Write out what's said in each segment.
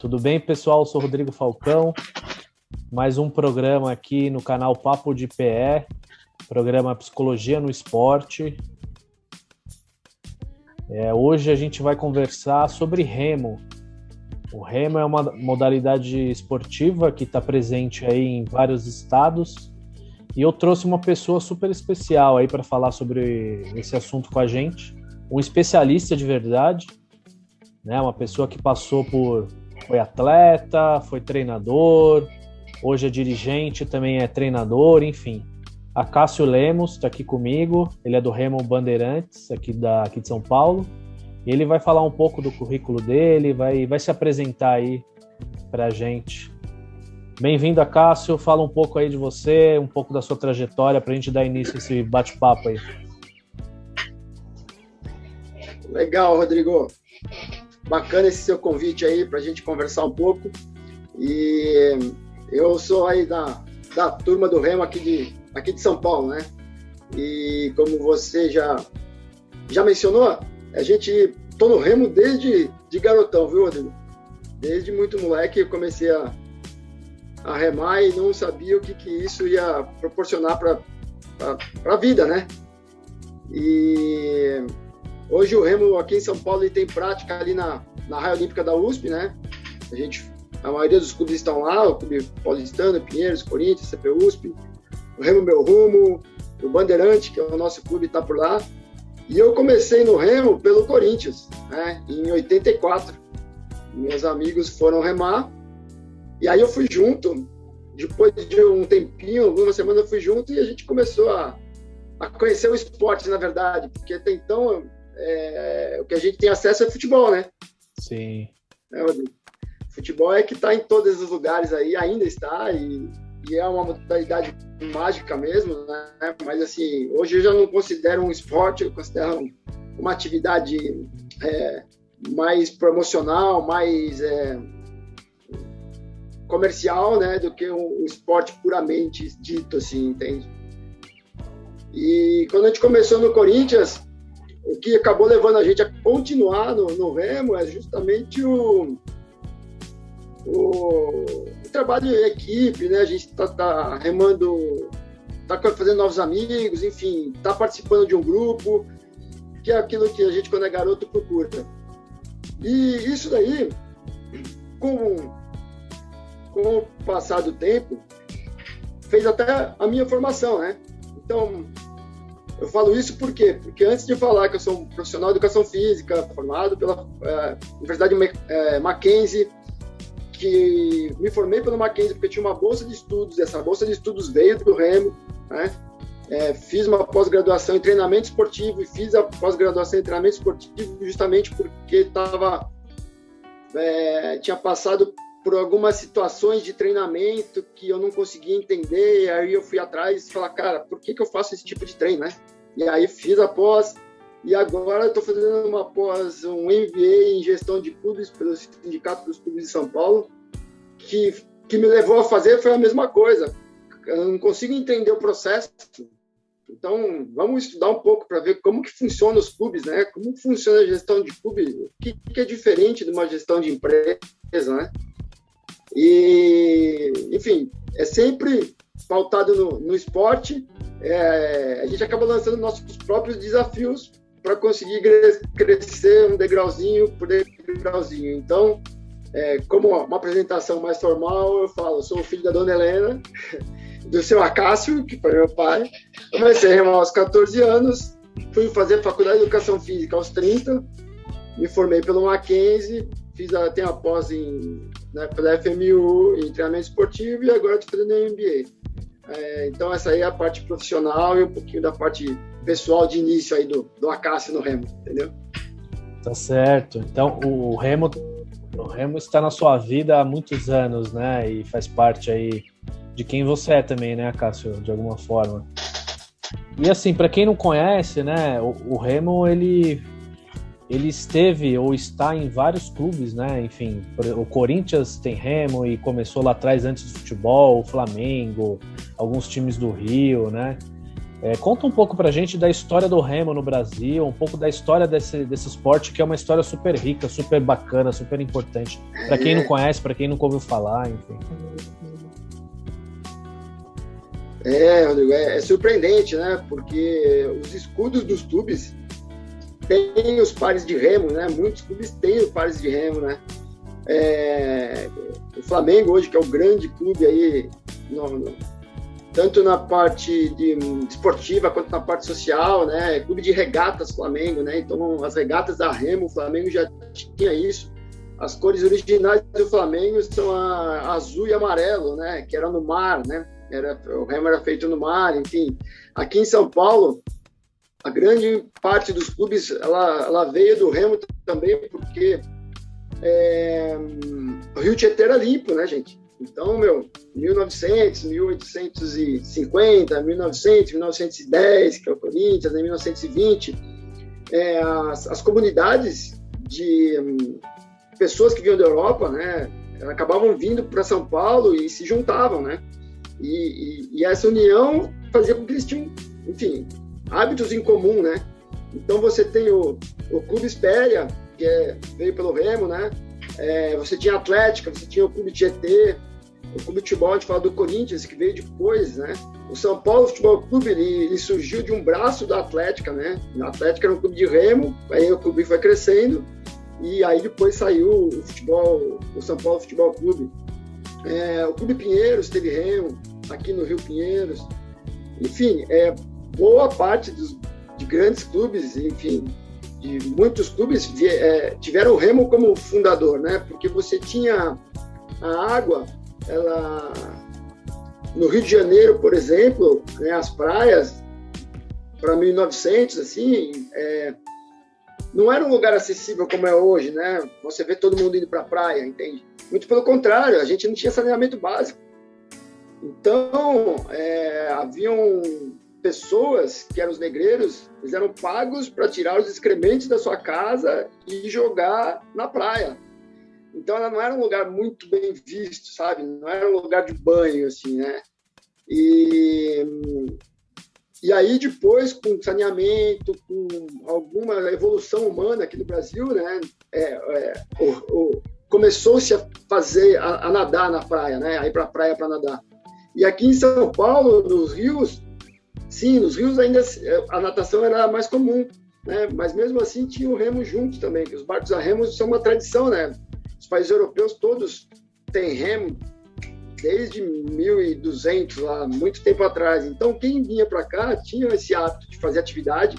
Tudo bem, pessoal? Eu sou Rodrigo Falcão. Mais um programa aqui no canal Papo de PE, programa Psicologia no Esporte. É, hoje a gente vai conversar sobre remo. O remo é uma modalidade esportiva que está presente aí em vários estados e eu trouxe uma pessoa super especial aí para falar sobre esse assunto com a gente, um especialista de verdade, né? Uma pessoa que passou por foi atleta, foi treinador, hoje é dirigente, também é treinador, enfim. A Cássio Lemos está aqui comigo, ele é do Remo Bandeirantes, aqui, da, aqui de São Paulo. Ele vai falar um pouco do currículo dele, vai, vai se apresentar aí para a gente. Bem-vindo, Cássio. Fala um pouco aí de você, um pouco da sua trajetória, para a gente dar início a esse bate-papo aí. Legal, Rodrigo bacana esse seu convite aí para a gente conversar um pouco. E eu sou aí da, da turma do Remo aqui de, aqui de São Paulo, né? E como você já, já mencionou, a gente tô no Remo desde de garotão, viu, Rodrigo? Desde muito moleque eu comecei a, a remar e não sabia o que, que isso ia proporcionar para a vida, né? E Hoje o Remo aqui em São Paulo ele tem prática ali na, na Raia Olímpica da USP, né? A gente, a maioria dos clubes estão lá, o Clube Paulistano, Pinheiros, Corinthians, CP USP, o Remo Meu Rumo, o Bandeirante, que é o nosso clube, está por lá. E eu comecei no Remo pelo Corinthians, né? Em 84. Meus amigos foram remar e aí eu fui junto. Depois de um tempinho, algumas semanas eu fui junto e a gente começou a, a conhecer o esporte, na verdade, porque até então é, o que a gente tem acesso é futebol, né? Sim. É, futebol é que está em todos os lugares aí, ainda está, e, e, é uma modalidade mágica mesmo, né? Mas assim, hoje eu já não considero um esporte, eu considero uma atividade é, mais promocional, mais é, comercial, né? Do que um, um esporte puramente dito, assim, entende? E quando a gente começou no Corinthians, o que acabou levando a gente a continuar no, no Remo é justamente o, o, o trabalho em equipe, né? A gente está tá remando, está fazendo novos amigos, enfim, está participando de um grupo, que é aquilo que a gente, quando é garoto, procura. E isso daí, com, com o passar do tempo, fez até a minha formação, né? Então, eu falo isso por quê? Porque antes de falar que eu sou um profissional de educação física, formado pela é, Universidade é, Mackenzie, que me formei pelo Mackenzie porque tinha uma bolsa de estudos, e essa bolsa de estudos veio do Remo, né? É, fiz uma pós-graduação em treinamento esportivo e fiz a pós-graduação em treinamento esportivo justamente porque estava é, tinha passado por algumas situações de treinamento que eu não conseguia entender, e aí eu fui atrás e falar, cara, por que, que eu faço esse tipo de treino, né? E aí fiz a pós, e agora estou fazendo uma pós, um MBA em gestão de clubes pelo Sindicato dos Clubes de São Paulo, que, que me levou a fazer foi a mesma coisa. Eu não consigo entender o processo, então vamos estudar um pouco para ver como que funciona os clubes, né? Como funciona a gestão de clube, o que, que é diferente de uma gestão de empresa, né? E, enfim, é sempre pautado no, no esporte. É, a gente acaba lançando nossos próprios desafios para conseguir crescer um degrauzinho por degrauzinho. Então, é, como uma apresentação mais formal, eu falo, sou o filho da dona Helena, do seu Acácio, que foi meu pai. Comecei a remar aos 14 anos, fui fazer faculdade de Educação Física aos 30, me formei pelo Mackenzie, fiz a, tenho a pós em, né, pela FMU em treinamento esportivo e agora estou fazendo MBA. É, então essa aí é a parte profissional e um pouquinho da parte pessoal de início aí do, do Acácio no Remo, entendeu? Tá certo. Então o Remo, o Remo está na sua vida há muitos anos, né? E faz parte aí de quem você é também, né, Acácio, de alguma forma. E assim, para quem não conhece, né, o, o Remo ele ele esteve ou está em vários clubes, né? Enfim, o Corinthians tem Remo e começou lá atrás antes do futebol, o Flamengo, alguns times do Rio, né? É, conta um pouco pra gente da história do remo no Brasil, um pouco da história desse, desse esporte, que é uma história super rica, super bacana, super importante. Para quem não conhece, para quem nunca ouviu falar, enfim. É, Rodrigo, é, é, surpreendente, né? Porque os escudos dos clubes têm os pares de remo, né? Muitos clubes têm os pares de remo, né? É, o Flamengo hoje, que é o grande clube aí, no, no, tanto na parte de, esportiva quanto na parte social, né? Clube de regatas Flamengo, né? Então, as regatas da Remo, o Flamengo já tinha isso. As cores originais do Flamengo são a, azul e amarelo, né? Que era no mar, né? Era, o remo era feito no mar, enfim. Aqui em São Paulo, a grande parte dos clubes ela, ela veio do remo também porque é, o Rio Tietê era limpo, né, gente? Então, meu, 1900, 1850, 1900, 1910, que é o Corinthians, em 1920, é, as, as, comunidades de hum, pessoas que vinham da Europa, né, acabavam vindo para São Paulo e se juntavam, né? E, e, e, essa união fazia com que eles tinham, enfim, hábitos em comum, né? Então você tem o, o Clube Espéria, que é, veio pelo Remo, né? É, você tinha Atlética, você tinha o Clube Tietê, o Clube Futebol, a gente fala do Corinthians, que veio depois, né? O São Paulo Futebol Clube, ele, ele surgiu de um braço da Atlética, né? A Atlética era um clube de remo, aí o clube foi crescendo, e aí depois saiu o futebol, o São Paulo Futebol Clube. É, o Clube Pinheiros teve remo, aqui no Rio Pinheiros. Enfim, é, boa parte dos, de grandes clubes, enfim, de muitos clubes é, tiveram o remo como fundador, né? Porque você tinha a água, ela no Rio de Janeiro, por exemplo, né, as praias para 1900 assim, é, não era um lugar acessível como é hoje, né? Você vê todo mundo indo para a praia, entende? Muito pelo contrário, a gente não tinha saneamento básico. Então, é, haviam pessoas que eram os negreiros, eles eram pagos para tirar os excrementos da sua casa e jogar na praia. Então ela não era um lugar muito bem visto, sabe? Não era um lugar de banho, assim, né? E, e aí depois, com saneamento, com alguma evolução humana aqui no Brasil, né? É, é, começou-se a fazer, a, a, nadar na praia, né? A ir para a praia para nadar. E aqui em São Paulo, nos rios, Sim, nos rios ainda a natação era mais comum, né? Mas mesmo assim tinha o remo junto também. Os barcos a remo são uma tradição, né? Os países europeus todos têm remo desde 1200 lá, muito tempo atrás. Então quem vinha para cá tinha esse hábito de fazer atividade,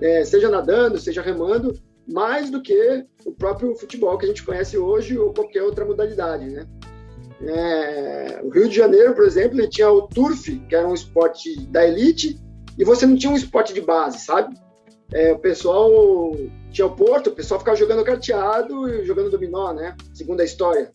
é, seja nadando, seja remando, mais do que o próprio futebol que a gente conhece hoje ou qualquer outra modalidade, né? É, o Rio de Janeiro, por exemplo, ele tinha o turf, que era um esporte da elite, e você não tinha um esporte de base, sabe? É, o pessoal tinha o Porto, o pessoal ficava jogando carteado e jogando dominó, né? Segundo a história.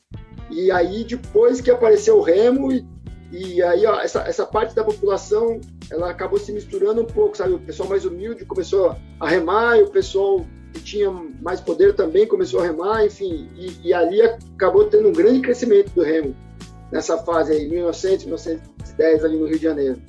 E aí, depois que apareceu o remo, e, e aí ó, essa, essa parte da população ela acabou se misturando um pouco, sabe? O pessoal mais humilde começou a remar, e o pessoal que tinha mais poder também começou a remar, enfim, e, e, ali acabou tendo um grande crescimento do remo nessa fase aí, 1900, 1910 ali no Rio de Janeiro.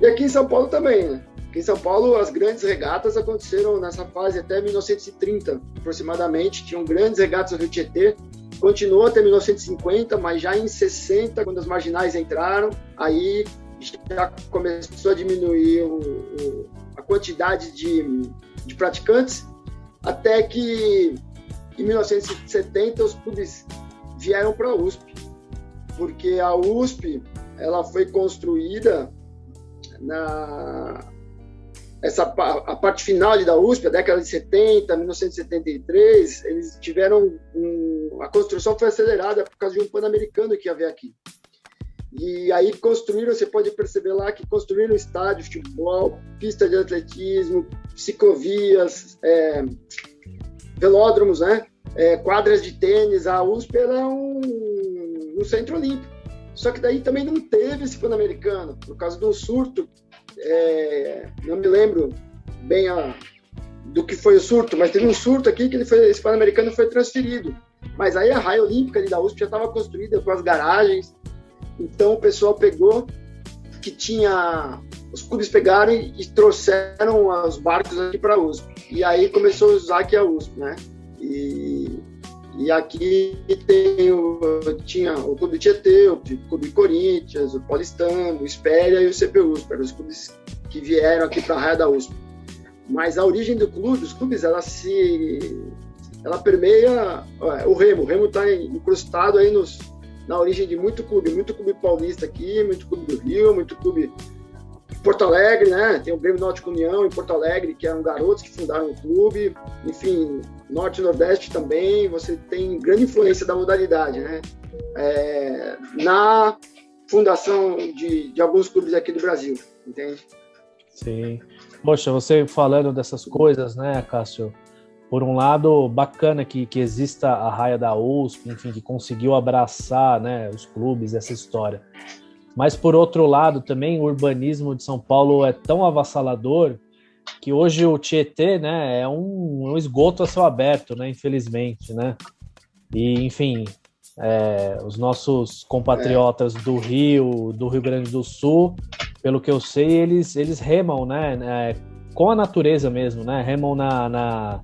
E aqui em São Paulo também, né? Aqui em São Paulo as grandes regatas aconteceram nessa fase até 1930, aproximadamente, tinham grandes regatas no Rio Tietê, continuou até 1950, mas já em 60, quando as marginais entraram, aí já começou a diminuir o, o, a quantidade de, de praticantes até que em 1970 os clubes vieram para a USP, porque a USP ela foi construída na essa a parte final da USP, a década de 70, 1973, eles tiveram um, a construção foi acelerada por causa de um pan-americano que ia aqui. E aí construíram, você pode perceber lá que construíram estádio de futebol, pista de atletismo, ciclovias, é, velódromos, né? É, quadras de tênis. A USP era um, um centro olímpico. Só que daí também não teve esse Pan-Americano, por causa de um surto. É, não me lembro bem a, do que foi o surto, mas teve um surto aqui que ele foi, esse Pan-Americano foi transferido. Mas aí a raia olímpica ali da USP já estava construída com as garagens. Então o pessoal pegou que tinha os clubes pegaram e trouxeram os barcos aqui para a USP. E aí começou a usar aqui a USP, né? E, e aqui tem o, tinha o Clube Tietê, o Clube Corinthians, o Paulistano, o Espéria e o CPUSP, eram os clubes que vieram aqui para a Raia da USP. Mas a origem do clube, dos clubes, ela se ela permeia o Remo. O Remo está incrustado aí nos, na origem de muito clube, muito clube paulista aqui, muito clube do Rio, muito clube Porto Alegre, né? Tem o Grêmio Náutico União em Porto Alegre, que eram garotos que fundaram o clube. Enfim, Norte e Nordeste também, você tem grande influência da modalidade, né? É, na fundação de, de alguns clubes aqui do Brasil, entende? Sim. Poxa, você falando dessas coisas, né, Cássio? Por um lado, bacana que, que exista a raia da USP, enfim, que conseguiu abraçar né, os clubes, essa história. Mas, por outro lado, também o urbanismo de São Paulo é tão avassalador que hoje o Tietê né, é um, um esgoto a céu aberto, né, infelizmente. Né? E, enfim, é, os nossos compatriotas é. do Rio, do Rio Grande do Sul, pelo que eu sei, eles, eles remam né, né com a natureza mesmo, né? Remam na, na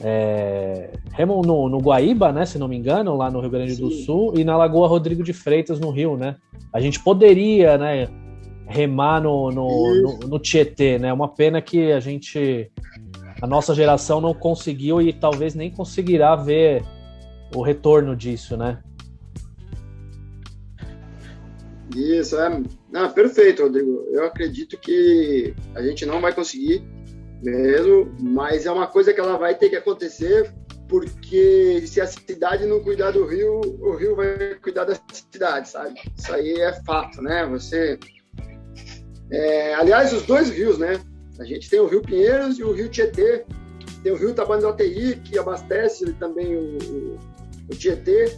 é, no, no, Guaíba, né, se não me engano, lá no Rio Grande Sim. do Sul, e na Lagoa Rodrigo de Freitas, no Rio, né? A gente poderia, né, remar no, no, no, no Tietê, né? Uma pena que a gente, a nossa geração não conseguiu e talvez nem conseguirá ver o retorno disso, né? Isso, é. Não, perfeito, Rodrigo. Eu acredito que a gente não vai conseguir mesmo, mas é uma coisa que ela vai ter que acontecer, porque se a cidade não cuidar do rio, o rio vai cuidar da cidade, sabe? Isso aí é fato, né? Você. É, aliás, os dois rios, né? A gente tem o Rio Pinheiros e o Rio Tietê. Tem o Rio Tabandoteí, que abastece também o, o Tietê.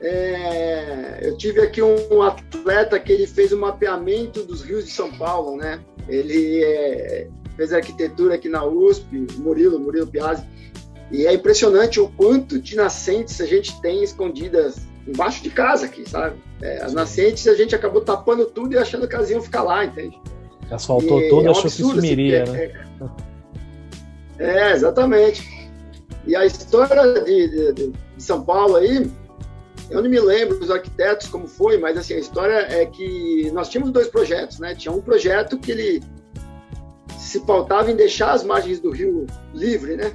É, eu tive aqui um atleta que ele fez um mapeamento dos rios de São Paulo, né? Ele é, fez arquitetura aqui na USP, Murilo, Murilo Piazzi. E é impressionante o quanto de nascentes a gente tem escondidas embaixo de casa aqui, sabe? É, as nascentes a gente acabou tapando tudo e achando que elas iam ficar lá, entende? Asfaltou e tudo, é um achou absurdo, que sumiria, assim, né? É, é, exatamente. E a história de, de, de, São Paulo aí, eu não me lembro dos arquitetos como foi, mas assim, a história é que nós tínhamos dois projetos, né? Tinha um projeto que ele se pautava em deixar as margens do rio livre, né?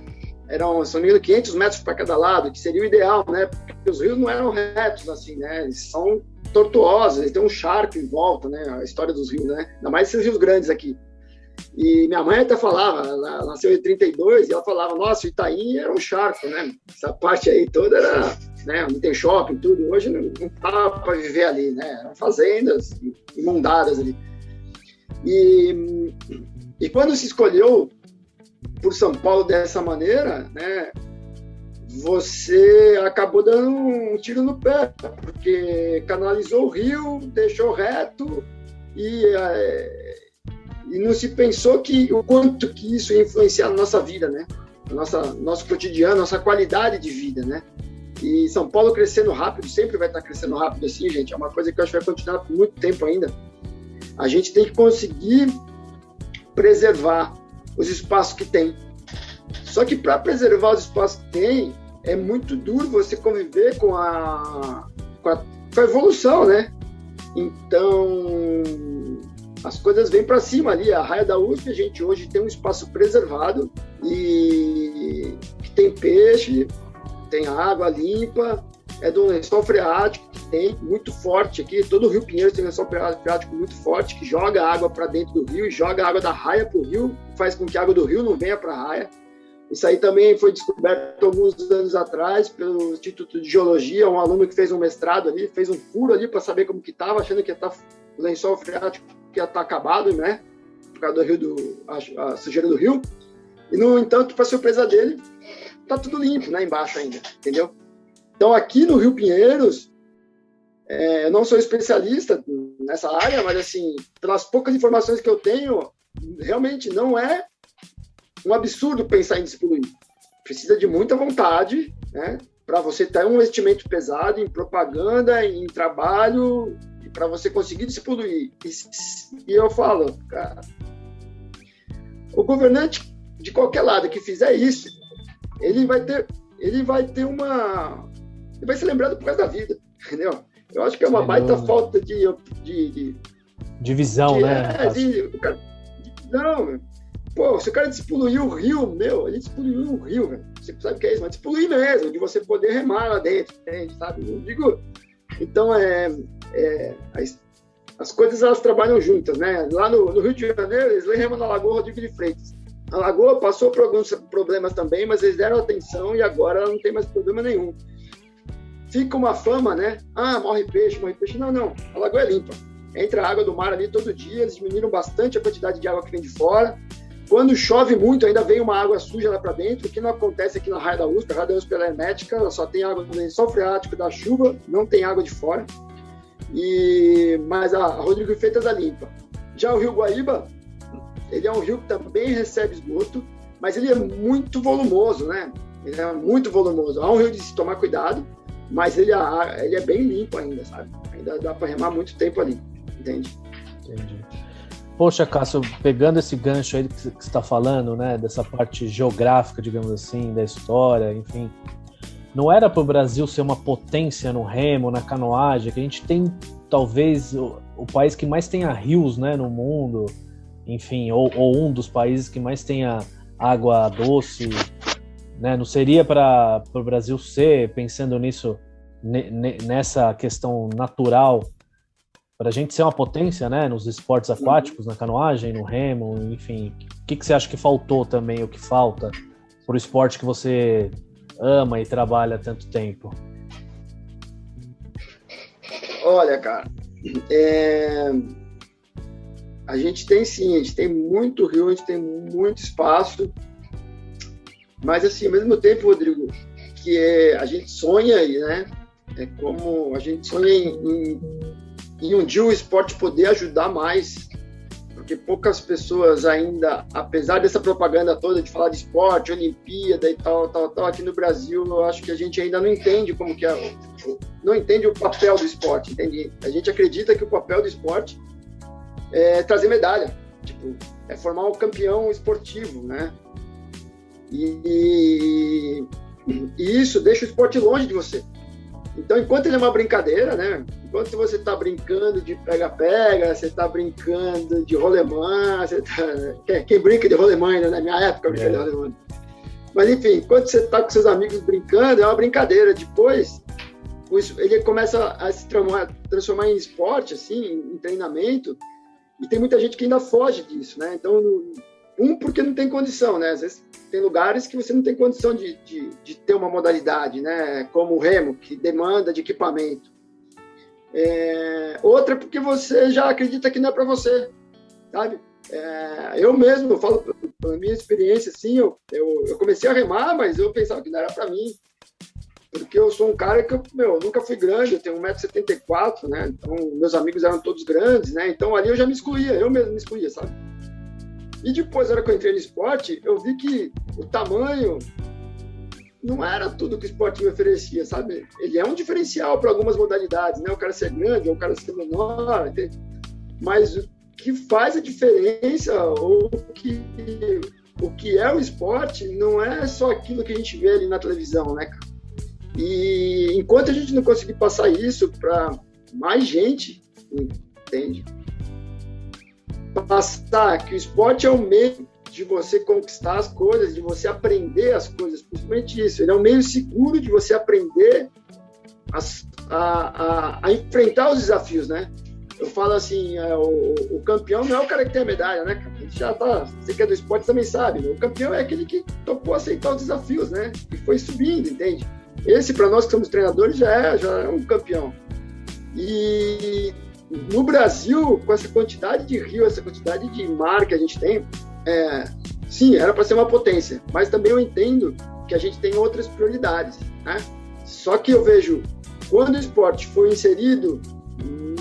Eram, se não me engano, 500 metros para cada lado, que seria o ideal, né? Porque os rios não eram retos, assim, né? Eles são tortuosos, eles têm um charco em volta, né? A história dos rios, né? Ainda mais esses rios grandes aqui. E minha mãe até falava, ela nasceu em 32, e ela falava, nossa, Itaim era um charco, né? Essa parte aí toda era, né? Não tem shopping, tudo. Hoje não, não dá para viver ali, né? Eram fazendas inundadas ali. E e quando se escolheu por São Paulo dessa maneira, né, você acabou dando um tiro no pé, porque canalizou o rio, deixou reto e, é, e não se pensou que o quanto que isso ia influenciar na nossa vida, né? Nossa, nosso cotidiano, nossa qualidade de vida, né? E São Paulo crescendo rápido, sempre vai estar crescendo rápido assim, gente. É uma coisa que eu acho que vai continuar por muito tempo ainda. A gente tem que conseguir preservar os espaços que tem. Só que para preservar os espaços que tem, é muito duro você conviver com a, com a, com a evolução, né? Então, as coisas vêm para cima ali. A raia da USP, a gente hoje tem um espaço preservado e tem peixe, tem água limpa, é do lençol freático tem muito forte aqui. Todo o Rio Pinheiros tem lençol freático muito forte que joga água para dentro do rio e joga água da raia para o rio, faz com que a água do rio não venha para a raia. Isso aí também foi descoberto alguns anos atrás pelo Instituto de Geologia, um aluno que fez um mestrado ali, fez um furo ali para saber como que estava, achando que tá, o lençol freático que ia estar tá acabado, né? Por causa do rio do a, a sujeira do rio. E no entanto, para surpresa dele, tá tudo limpo, né, embaixo ainda, entendeu? Então, aqui no Rio Pinheiros, é, eu não sou especialista nessa área, mas, assim, pelas poucas informações que eu tenho, realmente não é um absurdo pensar em despoluir. Precisa de muita vontade, né? Para você ter um investimento pesado em propaganda, em trabalho, para você conseguir despoluir. E, e eu falo, cara, o governante de qualquer lado que fizer isso, ele vai ter, ele vai ter uma, ele vai ser lembrado por causa da vida, entendeu? Eu acho que é uma baita falta de, de, de divisão, de, né? É, de, cara, não, pô, se o cara despoluir o rio, meu, ele despoluiu o rio, velho. Você sabe o que é isso, mas despoluir mesmo, de você poder remar lá dentro, entende? Sabe? Eu digo, então é, é as, as, coisas elas trabalham juntas, né? Lá no, no Rio de Janeiro eles remam na Lagoa Rodrigo de Freitas. A Lagoa passou por alguns problemas também, mas eles deram atenção e agora ela não tem mais problema nenhum. Fica uma fama, né? Ah, morre peixe, morre peixe. Não, não. A lagoa é limpa. Entra água do mar ali todo dia, eles diminuíram bastante a quantidade de água que vem de fora. Quando chove muito, ainda vem uma água suja lá para dentro, o que não acontece aqui na Raia da USP. A Raia da USP é hermética, ela só tem água do lençol freático da chuva, não tem água de fora. E Mas a Rodrigo Freitas é limpa. Já o Rio Guaíba, ele é um rio que também recebe esgoto, mas ele é muito volumoso, né? Ele é muito volumoso. É um rio de se tomar cuidado, mas ele, ele é bem limpo ainda, sabe? Ainda dá para remar muito tempo ali, entende? Entendi. Poxa, Cássio, pegando esse gancho aí que você está falando, né, dessa parte geográfica, digamos assim, da história, enfim, não era para o Brasil ser uma potência no remo, na canoagem, que a gente tem talvez o, o país que mais tenha rios, né, no mundo, enfim, ou, ou um dos países que mais tenha água doce, né? Não seria para o Brasil ser, pensando nisso, nessa questão natural, para a gente ser uma potência, né? Nos esportes aquáticos, na canoagem, no remo, enfim. O que, que você acha que faltou também, o que falta para o esporte que você ama e trabalha há tanto tempo? Olha, cara, é... a gente tem sim, a gente tem muito rio, a gente tem muito espaço, mas, assim, ao mesmo tempo, Rodrigo, que é, a gente sonha, né? É como a gente sonha em, em, um dia o esporte poder ajudar mais, porque poucas pessoas ainda, apesar dessa propaganda toda de falar de esporte, Olimpíada e tal, tal, tal, aqui no Brasil, eu acho que a gente ainda não entende como que é, não entende o papel do esporte, entende? A gente acredita que o papel do esporte é trazer medalha, tipo, é formar um campeão esportivo, né? E, e, isso deixa o esporte longe de você. Então, enquanto ele é uma brincadeira, né? Enquanto você está brincando de pega-pega, você está brincando de rolemã, você tá... quem brinca de rolemã ainda na minha época brinca é. de rolemã. Mas enfim, enquanto você está com seus amigos brincando, é uma brincadeira. Depois, ele começa a se transformar em esporte, assim, em treinamento, e tem muita gente que ainda foge disso, né? Então, um, porque não tem condição, né? Às vezes tem lugares que você não tem condição de, de, de ter uma modalidade, né? Como o remo, que demanda de equipamento. É, outra porque você já acredita que não é para você, sabe? É, eu mesmo, eu falo pela minha experiência, assim, eu, eu, eu, comecei a remar, mas eu pensava que não era para mim. Porque eu sou um cara que, eu, meu, nunca fui grande, eu tenho 1,74m, né? Então, meus amigos eram todos grandes, né? Então, ali eu já me excluía, eu mesmo me excluía, sabe? E depois, na hora que eu entrei no esporte, eu vi que o tamanho não era tudo que o esporte me oferecia, sabe? Ele é um diferencial para algumas modalidades, né? O cara ser grande ou o cara ser menor, entende? mas o que faz a diferença ou o que, o que é o esporte não é só aquilo que a gente vê ali na televisão, né, cara? E enquanto a gente não conseguir passar isso para mais gente, entende? Passar que o esporte é o meio de você conquistar as coisas, de você aprender as coisas, principalmente isso. Ele é um meio seguro de você aprender a, a, a enfrentar os desafios, né? Eu falo assim, é, o, o, campeão não é o cara que tem a medalha, né? A gente já tá, você que é do esporte também sabe, né? o campeão é aquele que topou aceitar os desafios, né? E foi subindo, entende? Esse, para nós que somos treinadores, já é, já é um campeão. E no Brasil, com essa quantidade de rio, essa quantidade de mar que a gente tem, é, sim, era para ser uma potência, mas também eu entendo que a gente tem outras prioridades, né? Só que eu vejo quando o esporte foi inserido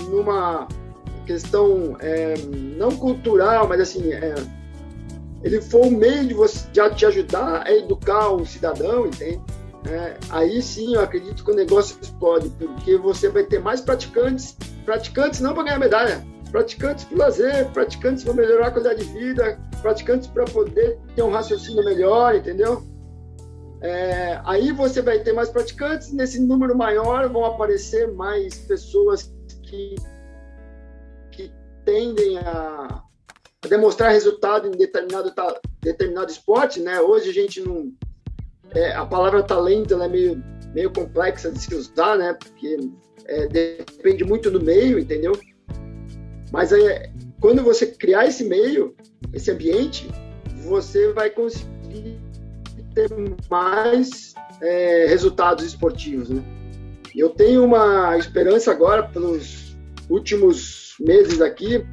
numa questão é, não cultural, mas assim, é, ele foi um meio de você de te ajudar a educar um cidadão, entende? É, aí sim eu acredito que o negócio explode, porque você vai ter mais praticantes praticantes não para ganhar medalha, praticantes para lazer, praticantes para melhorar a qualidade de vida, praticantes para poder ter um raciocínio melhor, entendeu? É, aí você vai ter mais praticantes, nesse número maior vão aparecer mais pessoas que, que tendem a, a demonstrar resultado em determinado, determinado esporte, né? Hoje a gente não... É, a palavra talento é meio, meio complexa de se usar, né? Porque é, depende muito do meio, entendeu? Mas aí, quando você criar esse meio, esse ambiente, você vai conseguir ter mais é, resultados esportivos, né? Eu tenho uma esperança agora, pelos últimos meses aqui,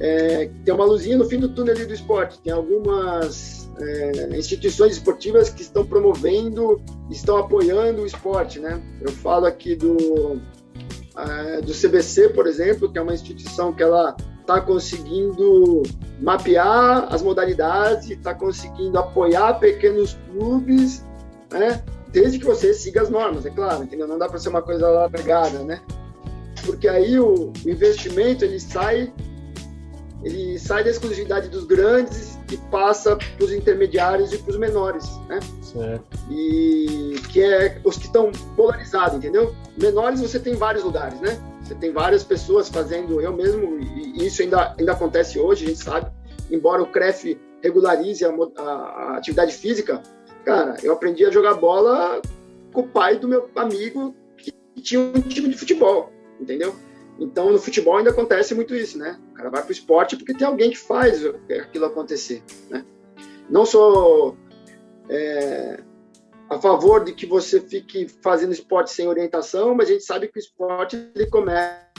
é, tem uma luzinha no fim do túnel do esporte. Tem algumas é, instituições esportivas que estão promovendo, estão apoiando o esporte, né? Eu falo aqui do, é, do CBC, por exemplo, que é uma instituição que ela está conseguindo mapear as modalidades, está conseguindo apoiar pequenos clubes, né? Desde que você siga as normas, é claro, entendeu? Não dá para ser uma coisa largada, né? Porque aí o, o investimento ele sai ele sai da exclusividade dos grandes e passa para os intermediários e para os menores, né? Certo. E que é os que estão polarizados, entendeu? Menores você tem vários lugares, né? Você tem várias pessoas fazendo, eu mesmo, e isso ainda, ainda acontece hoje, a gente sabe, embora o CREF regularize a, a, a atividade física, cara, eu aprendi a jogar bola com o pai do meu amigo que tinha um time de futebol, entendeu? Então, no futebol ainda acontece muito isso, né? O cara vai para o esporte porque tem alguém que faz aquilo acontecer, né? Não sou é, a favor de que você fique fazendo esporte sem orientação, mas a gente sabe que o esporte ele começa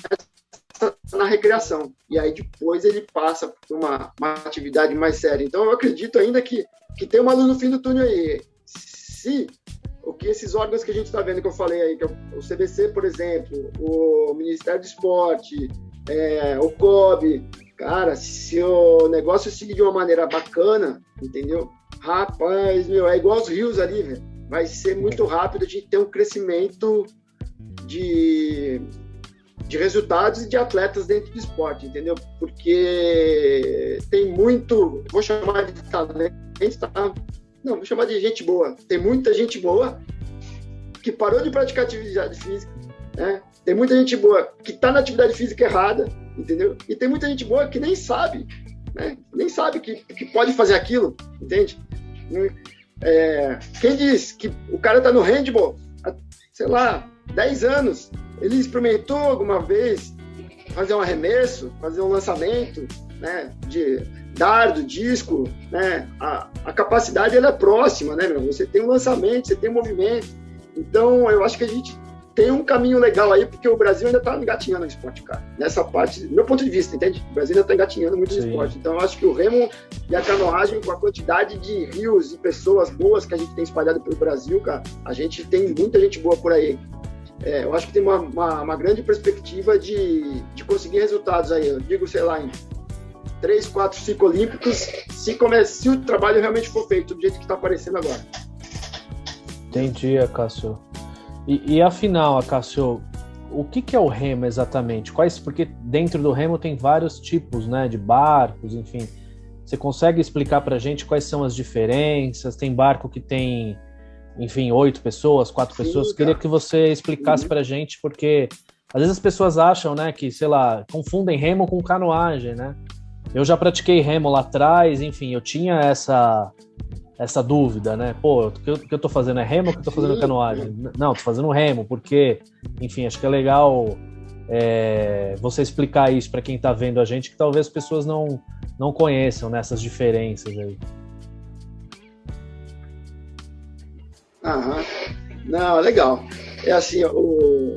na recreação e aí depois ele passa por uma, uma atividade mais séria. Então eu acredito ainda que, que tem uma luz no fim do túnel aí. Se o que esses órgãos que a gente está vendo que eu falei aí, que é o CBC, por exemplo, o Ministério do Esporte, é, o COB, cara, se o negócio seguir de uma maneira bacana, entendeu? Rapaz, meu, é igual os rios ali, velho vai ser muito rápido de ter um crescimento de, de resultados e de atletas dentro do esporte, entendeu? Porque tem muito, vou chamar de talento, tá? Não, vou chamar de gente boa. Tem muita gente boa que parou de praticar atividade física, né? Tem muita gente boa que está na atividade física errada, entendeu? E tem muita gente boa que nem sabe, né? Nem sabe que, que pode fazer aquilo, entende? É, quem diz que o cara está no handball há, sei lá, 10 anos, ele experimentou alguma vez fazer um arremesso, fazer um lançamento, né, de dardo, disco, né, a, a capacidade ela é próxima, né, meu? Você tem um lançamento, você tem um movimento. Então, eu acho que a gente tem um caminho legal aí, porque o Brasil ainda está engatinhando no esporte, cara. Nessa parte, do meu ponto de vista, entende? O Brasil ainda está engatinhando muito no esporte. Então, eu acho que o remo e a canoagem, com a quantidade de rios e pessoas boas que a gente tem espalhado pelo Brasil, cara, a gente tem muita gente boa por aí. É, eu acho que tem uma, uma, uma, grande perspectiva de, de conseguir resultados aí. Eu digo, sei lá, em três, quatro, cinco olímpicos, se, come, se o trabalho realmente for feito do jeito que está aparecendo agora. Entendi, Cássio. E, e afinal, Acácio, o que, que, é o remo exatamente? Quais, porque dentro do remo tem vários tipos, né, de barcos, enfim. Você consegue explicar para a gente quais são as diferenças? Tem barco que tem, enfim, oito pessoas, quatro Sim, pessoas. Tá. Queria que você explicasse uhum. para a gente, porque às vezes as pessoas acham, né, que sei lá, confundem remo com canoagem, né? Eu já pratiquei remo lá atrás, enfim, eu tinha essa essa dúvida, né? Pô, o que eu, que eu tô fazendo é remo ou que eu tô fazendo canoagem? Não, tô fazendo remo, porque, enfim, acho que é legal é, você explicar isso para quem tá vendo a gente, que talvez as pessoas não, não conheçam nessas né, diferenças aí. Aham. Não, legal. É assim, o,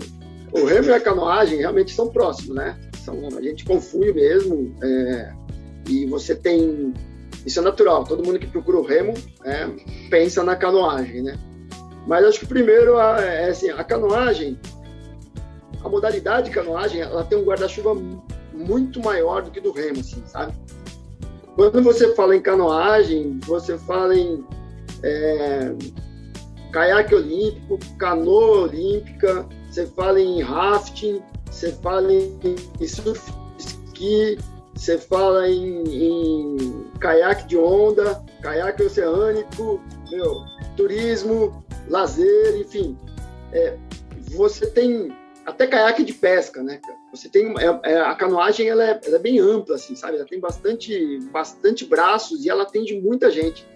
o remo e a canoagem realmente são próximos, né? São, a gente confunde mesmo. É, e você tem isso é natural. Todo mundo que procura o remo é, pensa na canoagem, né? Mas acho que primeiro é assim, a canoagem, a modalidade de canoagem, ela tem um guarda-chuva muito maior do que do remo, assim, sabe? Quando você fala em canoagem, você fala em é, caiaque olímpico, canoa olímpica, você fala em rafting, você fala em, em surf, esqui, você fala em, em caiaque de onda, caiaque oceânico, meu, turismo, lazer, enfim. É, você tem até caiaque de pesca, né? Você tem é, é, a canoagem ela é, ela é, bem ampla, assim, sabe? Ela tem bastante, bastante braços e ela atende muita gente.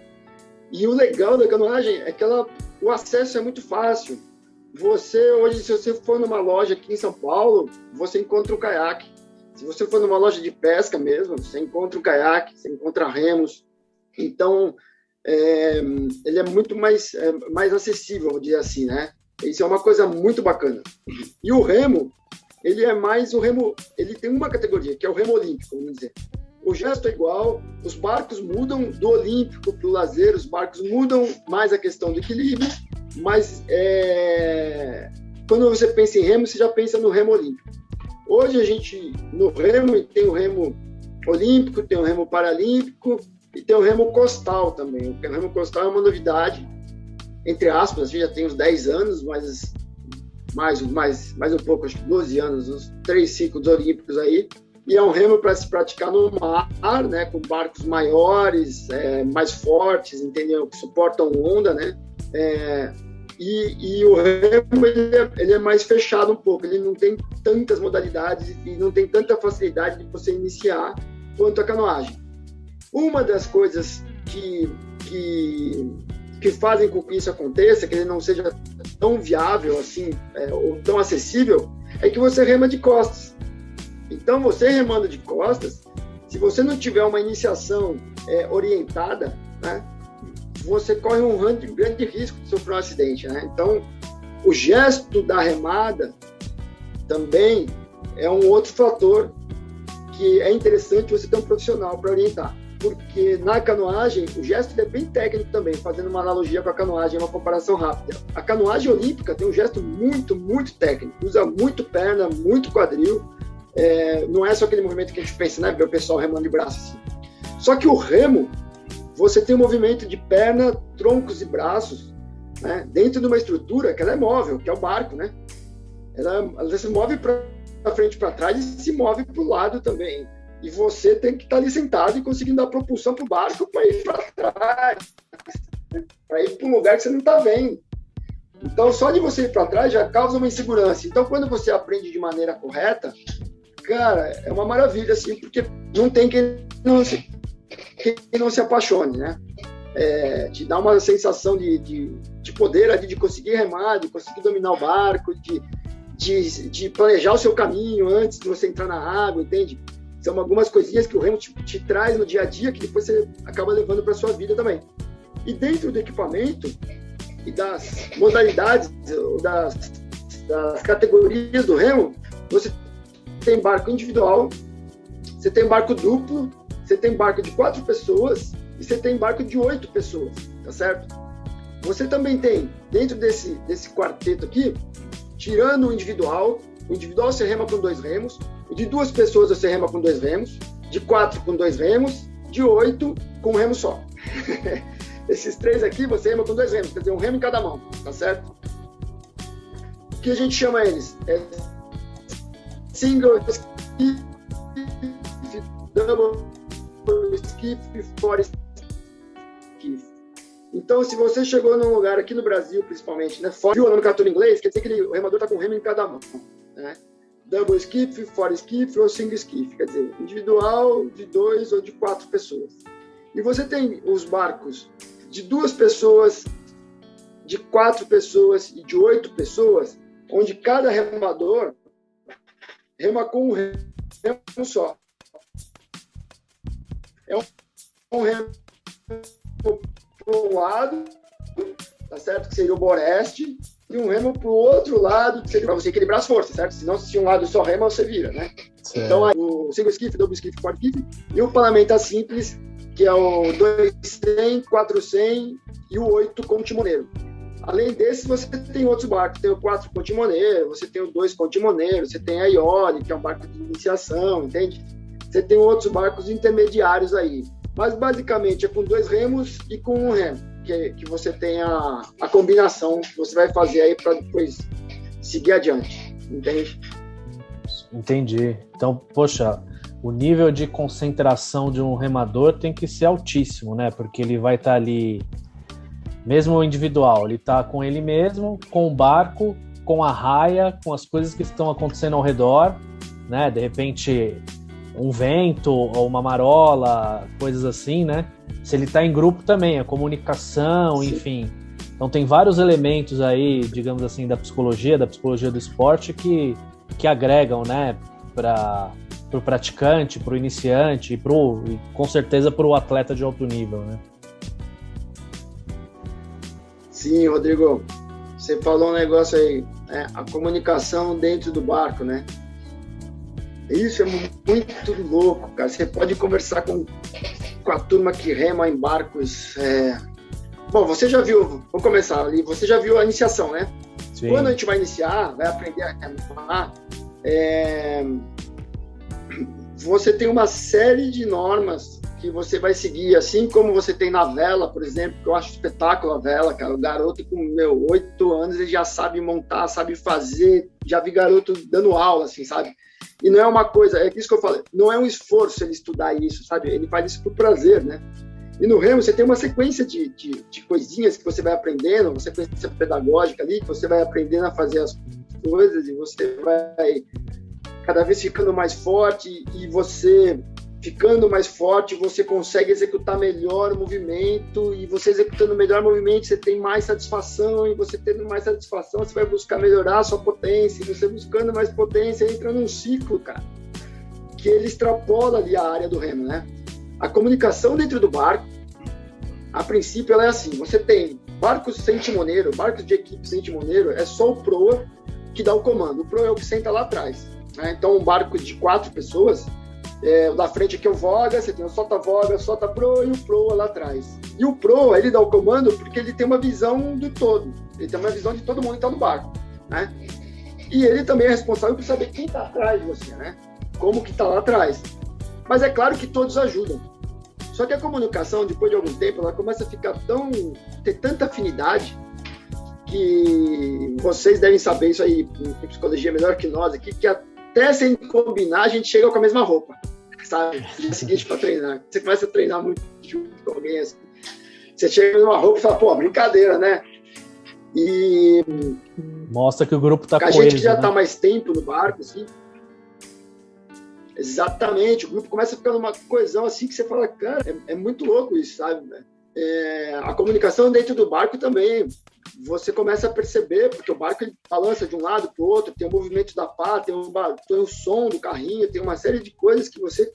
E o legal da canoagem é que ela, o acesso é muito fácil. Você hoje, se você for numa loja aqui em São Paulo, você encontra o caiaque. Se você for numa loja de pesca mesmo, você encontra o caiaque, você encontra remos. Então, é, ele é muito mais, é, mais acessível, vou dizer assim, né? Isso é uma coisa muito bacana. E o remo, ele é mais o remo, ele tem uma categoria, que é o remo olímpico, vamos dizer. O gesto é igual, os barcos mudam do olímpico para o lazer, os barcos mudam mais a questão do equilíbrio, mas é, quando você pensa em remo, você já pensa no remo olímpico. Hoje a gente, no remo, tem o remo olímpico, tem o remo paralímpico e tem o remo costal também. O remo costal é uma novidade, entre aspas, a gente já tem uns 10 anos, mas mais, mais, mais um pouco, acho que 12 anos, uns três ciclos olímpicos aí. E é um remo para se praticar no mar, né, com barcos maiores, é, mais fortes, entendeu? Que suportam onda, né? É, e, e, o remo ele é, ele é, mais fechado um pouco, ele não tem tantas modalidades e não tem tanta facilidade de você iniciar quanto a canoagem. Uma das coisas que, que, que fazem com que isso aconteça, que ele não seja tão viável assim, é, ou tão acessível, é que você rema de costas. Então, você remando de costas, se você não tiver uma iniciação é, orientada, né, você corre um grande risco de sofrer um acidente. Né? Então, o gesto da remada também é um outro fator que é interessante você ter um profissional para orientar. Porque na canoagem, o gesto é bem técnico também, fazendo uma analogia com a canoagem, uma comparação rápida. A canoagem olímpica tem um gesto muito, muito técnico, usa muito perna, muito quadril. É, não é só aquele movimento que a gente pensa, né? Ver o pessoal remando de braço assim. Só que o remo, você tem um movimento de perna, troncos e braços, né, dentro de uma estrutura que ela é móvel, que é o barco, né? Ela, ela se move para frente para trás e se move para o lado também. E você tem que estar tá ali sentado e conseguindo dar propulsão para o barco para ir para trás, para ir para um lugar que você não está vendo. Então, só de você ir para trás já causa uma insegurança. Então, quando você aprende de maneira correta, cara, é uma maravilha, assim, porque não tem quem não quem não se apaixone, né? É, te dá uma sensação de, de, de poder ali, de conseguir remar, de conseguir dominar o barco, de, de, de, planejar o seu caminho antes de você entrar na água, entende? São algumas coisinhas que o remo te, te traz no dia a dia que depois você acaba levando para sua vida também. E dentro do equipamento e das modalidades, das, das categorias do remo, você tem barco individual, você tem barco duplo, você tem barco de quatro pessoas e você tem barco de oito pessoas, tá certo? Você também tem, dentro desse, desse quarteto aqui, tirando o individual, o individual você rema com dois remos, de duas pessoas você rema com dois remos, de quatro com dois remos, de oito com um remo só. Esses três aqui você rema com dois remos, quer dizer, um remo em cada mão, tá certo? O que a gente chama eles? É single, double skiff, for skiff. Então, se você chegou num lugar aqui no Brasil, principalmente, né, fora, viu no cartão inglês, quer dizer que ele, o remador está com remo em cada mão, né? Double skiff, for skiff ou single skiff, quer dizer, individual, de dois ou de quatro pessoas. E você tem os barcos de duas pessoas, de quatro pessoas e de oito pessoas, onde cada remador rema com um remo só é um, remo para um lado, tá certo? Que seria o boreste, e um remo para o outro lado, que seria para você equilibrar as forças, certo? Senão, se um lado só rema, você vira, né? Certo. Então, o single skiff, double skiff, quad skiff, e o palamenta simples, que é o 200, 400 e o 8 com timoneiro. Além desse, você tem outros barcos. Tem o 4 com timoneiro, você tem o 2 com timoneiro, você tem a Iole, que é um barco de iniciação, entende? Você tem outros barcos intermediários aí. Mas basicamente é com dois remos e com um remo, que, que você tem a, a combinação que você vai fazer aí para depois seguir adiante. Entende? Entendi. Então, poxa, o nível de concentração de um remador tem que ser altíssimo, né? Porque ele vai estar tá ali, mesmo individual, ele está com ele mesmo, com o barco, com a raia, com as coisas que estão acontecendo ao redor, né? De repente, um vento ou uma marola, coisas assim, né? Se ele está em grupo também, a comunicação, Sim. enfim. Então tem vários elementos aí, digamos assim, da psicologia, da psicologia do esporte que, que agregam, né, para o praticante, para o iniciante e, pro, e com certeza para o atleta de alto nível, né? Sim, Rodrigo, você falou um negócio aí, né? a comunicação dentro do barco, né? Isso é muito louco, cara. Você pode conversar com, com a turma que rema em barcos. É... Bom, você já viu, vamos começar ali, você já viu a iniciação, né? Sim. Quando a gente vai iniciar, vai aprender a remar, é... você tem uma série de normas que você vai seguir, assim como você tem na vela, por exemplo, que eu acho espetáculo a vela, cara. O garoto com, meu, oito anos, ele já sabe montar, sabe fazer. Já vi garoto dando aula, assim, sabe? E não é uma coisa, é isso que eu falei, não é um esforço ele estudar isso, sabe? Ele faz isso por prazer, né? E no Remo você tem uma sequência de, de, de coisinhas que você vai aprendendo, uma sequência pedagógica ali, que você vai aprendendo a fazer as coisas e você vai cada vez ficando mais forte e você ficando mais forte, você consegue executar melhor o movimento e você executando melhor o movimento, você tem mais satisfação e você tendo mais satisfação, você vai buscar melhorar a sua potência, e você buscando mais potência, entra num ciclo, cara, que ele extrapola ali a área do remo, né? A comunicação dentro do barco, a princípio ela é assim, você tem barcos sem timoneiro, barcos de equipe sem timoneiro, é só o proa que dá o comando, o proa é o que senta lá atrás, né? Então um barco de quatro pessoas, é, da frente aqui é o Voga, você tem o Solta Voga, Solta Pro e o Proa lá atrás. E o Proa, ele dá o comando porque ele tem uma visão do todo. Ele tem uma visão de todo mundo que está no barco, né? E ele também é responsável por saber quem está atrás de você, né? Como que está lá atrás. Mas é claro que todos ajudam. Só que a comunicação, depois de algum tempo, ela começa a ficar tão... ter tanta afinidade que vocês devem saber isso aí em psicologia melhor que nós aqui, que até sem combinar a gente chega com a mesma roupa sabe? No seguinte para treinar. Você começa a treinar muito junto com alguém assim. Você chega numa roupa e fala, pô, brincadeira, né? E. Mostra que o grupo tá com a gente que já né? tá mais tempo no barco, assim. Exatamente, o grupo começa a ficar numa coesão assim que você fala, cara, é, é muito louco isso, sabe? É, a comunicação dentro do barco também você começa a perceber, porque o barco ele balança de um lado para o outro, tem o movimento da pá, tem o, tem o som do carrinho, tem uma série de coisas que você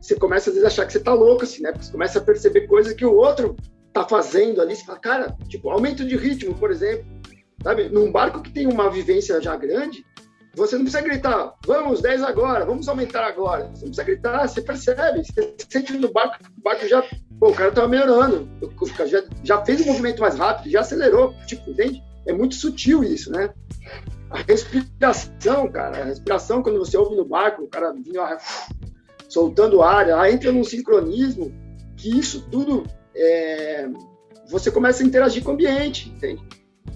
você começa às vezes a achar que você tá louco, assim, né? Porque você começa a perceber coisas que o outro tá fazendo ali, você fala, cara, tipo, aumento de ritmo, por exemplo, sabe? Num barco que tem uma vivência já grande, você não precisa gritar, vamos, 10 agora, vamos aumentar agora. Você não precisa gritar, você percebe, você sente no barco, o barco já, pô, o cara tá melhorando, já, já fez um movimento mais rápido, já acelerou, tipo, entende? É muito sutil isso, né? A respiração, cara, a respiração, quando você ouve no barco, o cara vindo soltando ar, ela entra num sincronismo que isso tudo é, você começa a interagir com o ambiente, entende?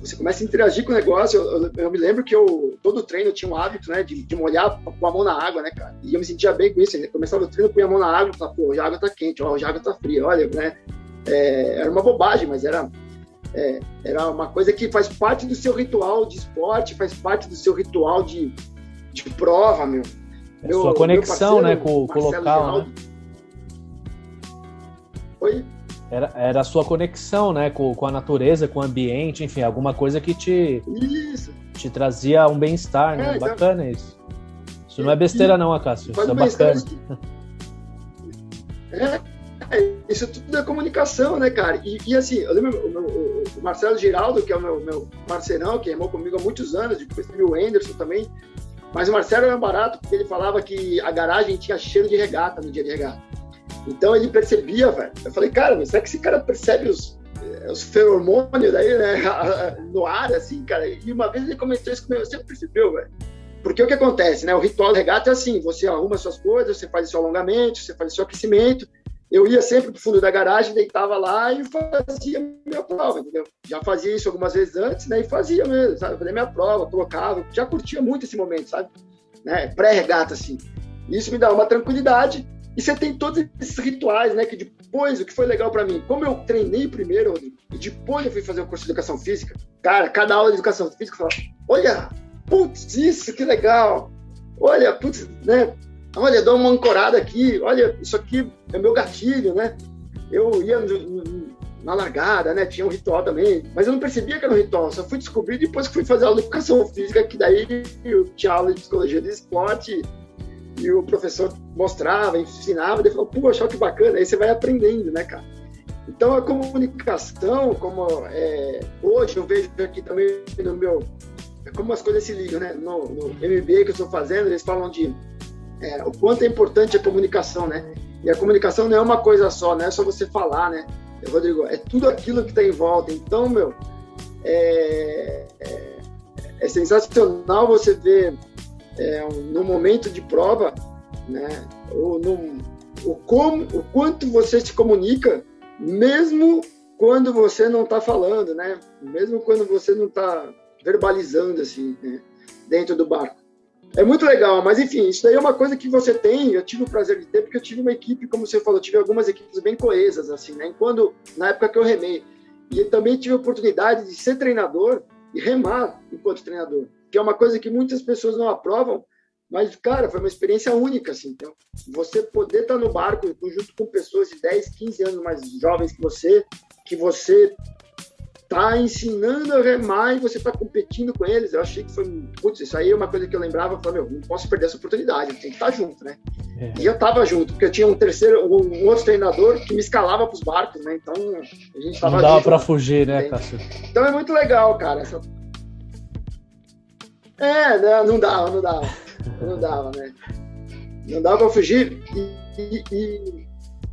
Você começa a interagir com o negócio. Eu, eu, eu me lembro que eu, todo treino eu tinha um hábito, né, de, de molhar com a mão na água, né, cara? E eu me sentia bem com isso. Eu começava o treino, punha a mão na água falava, pô, a água tá quente, ó, a água tá fria, olha, né? É, era uma bobagem, mas era, é, era uma coisa que faz parte do seu ritual de esporte, faz parte do seu ritual de, de prova, meu. É meu sua conexão, parceiro, né, com, com o local, Geraldo, né? Oi? Era, era a sua conexão, né, com, com a natureza, com o ambiente, enfim, alguma coisa que te, isso. te trazia um bem-estar, né? É, então bacana isso. Isso não é besteira, não, Acácio. Isso é bacana. É, é, isso tudo é comunicação, né, cara? E, e assim, eu lembro o, o, o, Marcelo Giraldo, que é o meu, meu parceirão, que remou comigo há muitos anos, depois teve o Anderson também. Mas o Marcelo era barato porque ele falava que a garagem tinha cheiro de regata no dia de regata. Então ele percebia, velho. Eu falei, cara, mas será que esse cara percebe os, eh, os feromônios daí, né? no ar, assim, cara? E uma vez ele comentou isso comigo, você percebeu, velho? Porque o que acontece, né? O ritual do regata é assim: você arruma suas coisas, você faz seu alongamento, você faz seu aquecimento. Eu ia sempre pro fundo da garagem, deitava lá e fazia minha prova, entendeu? Já fazia isso algumas vezes antes, né? E fazia mesmo, sabe? Fazia minha prova, colocava, já curtia muito esse momento, sabe? né? Pré-regata, assim. Isso me dá uma tranquilidade. E você tem todos esses rituais, né? Que depois, o que foi legal para mim, como eu treinei primeiro, e depois eu fui fazer o curso de educação física, cara, cada aula de educação física eu falava, olha, putz, isso, que legal. Olha, putz, né? Olha, dou uma ancorada aqui, olha, isso aqui é meu gatilho, né? Eu ia no, no, na largada, né? Tinha um ritual também, mas eu não percebia que era um ritual, só fui descobrir depois que fui fazer aula de educação física, que daí eu tinha aula de psicologia do esporte e o professor mostrava, ensinava, e falou, puxa, que bacana, aí você vai aprendendo, né, cara? Então a comunicação, como é, hoje eu vejo aqui também no meu, como as coisas se ligam, né? No, no MBA que eu estou fazendo, eles falam de é, o quanto é importante a comunicação, né? E a comunicação não é uma coisa só, não é só você falar, né? Rodrigo, é tudo aquilo que está em volta. Então, meu, é, é, é sensacional você ver é, no momento de prova, né, no, o, como, o quanto você se comunica, mesmo quando você não está falando, né? Mesmo quando você não está verbalizando assim, né? dentro do barco. É muito legal, mas enfim, isso daí é uma coisa que você tem, eu tive o prazer de ter, porque eu tive uma equipe, como você falou, tive algumas equipes bem coesas, assim, né? Quando, na época que eu remei. E também tive a oportunidade de ser treinador e remar enquanto treinador, que é uma coisa que muitas pessoas não aprovam, mas, cara, foi uma experiência única, assim. Então, você poder estar no barco junto com pessoas de 10, 15 anos mais jovens que você, que você tá ensinando a remar e você tá competindo com eles. Eu achei que foi, putz, isso aí é uma coisa que eu lembrava, eu falei, meu, não posso perder essa oportunidade, eu tenho que estar junto, né? É. E eu tava junto, porque eu tinha um terceiro, um outro treinador que me escalava pros barcos, né? Então, a gente tava Não dava para fugir, né, Cássio? Então é muito legal, cara. Essa... É, não, não dava, não dava. Não dava, né? Não dava para fugir. E, e,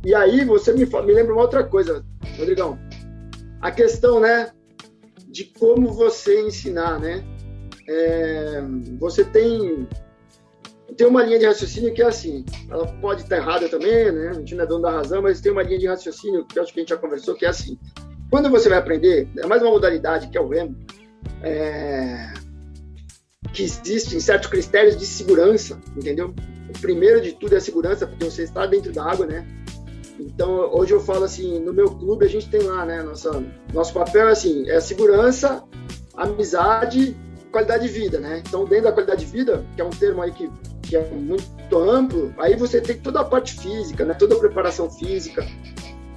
e, aí você me, me lembra uma outra coisa, Rodrigão a questão, né, de como você ensinar, né? É, você tem tem uma linha de raciocínio que é assim, ela pode estar errada também, né? A gente não é dono da razão, mas tem uma linha de raciocínio que acho que a gente já conversou, que é assim. Quando você vai aprender, é mais uma modalidade que é o remo, é, que existem certos critérios de segurança, entendeu? O primeiro de tudo é a segurança, porque você está dentro da água, né? Então, hoje eu falo assim, no meu clube a gente tem lá, né, nossa, nosso papel é assim, é segurança, amizade, qualidade de vida, né? Então, dentro da qualidade de vida, que é um termo aí que, que é muito amplo, aí você tem toda a parte física, né, toda a preparação física.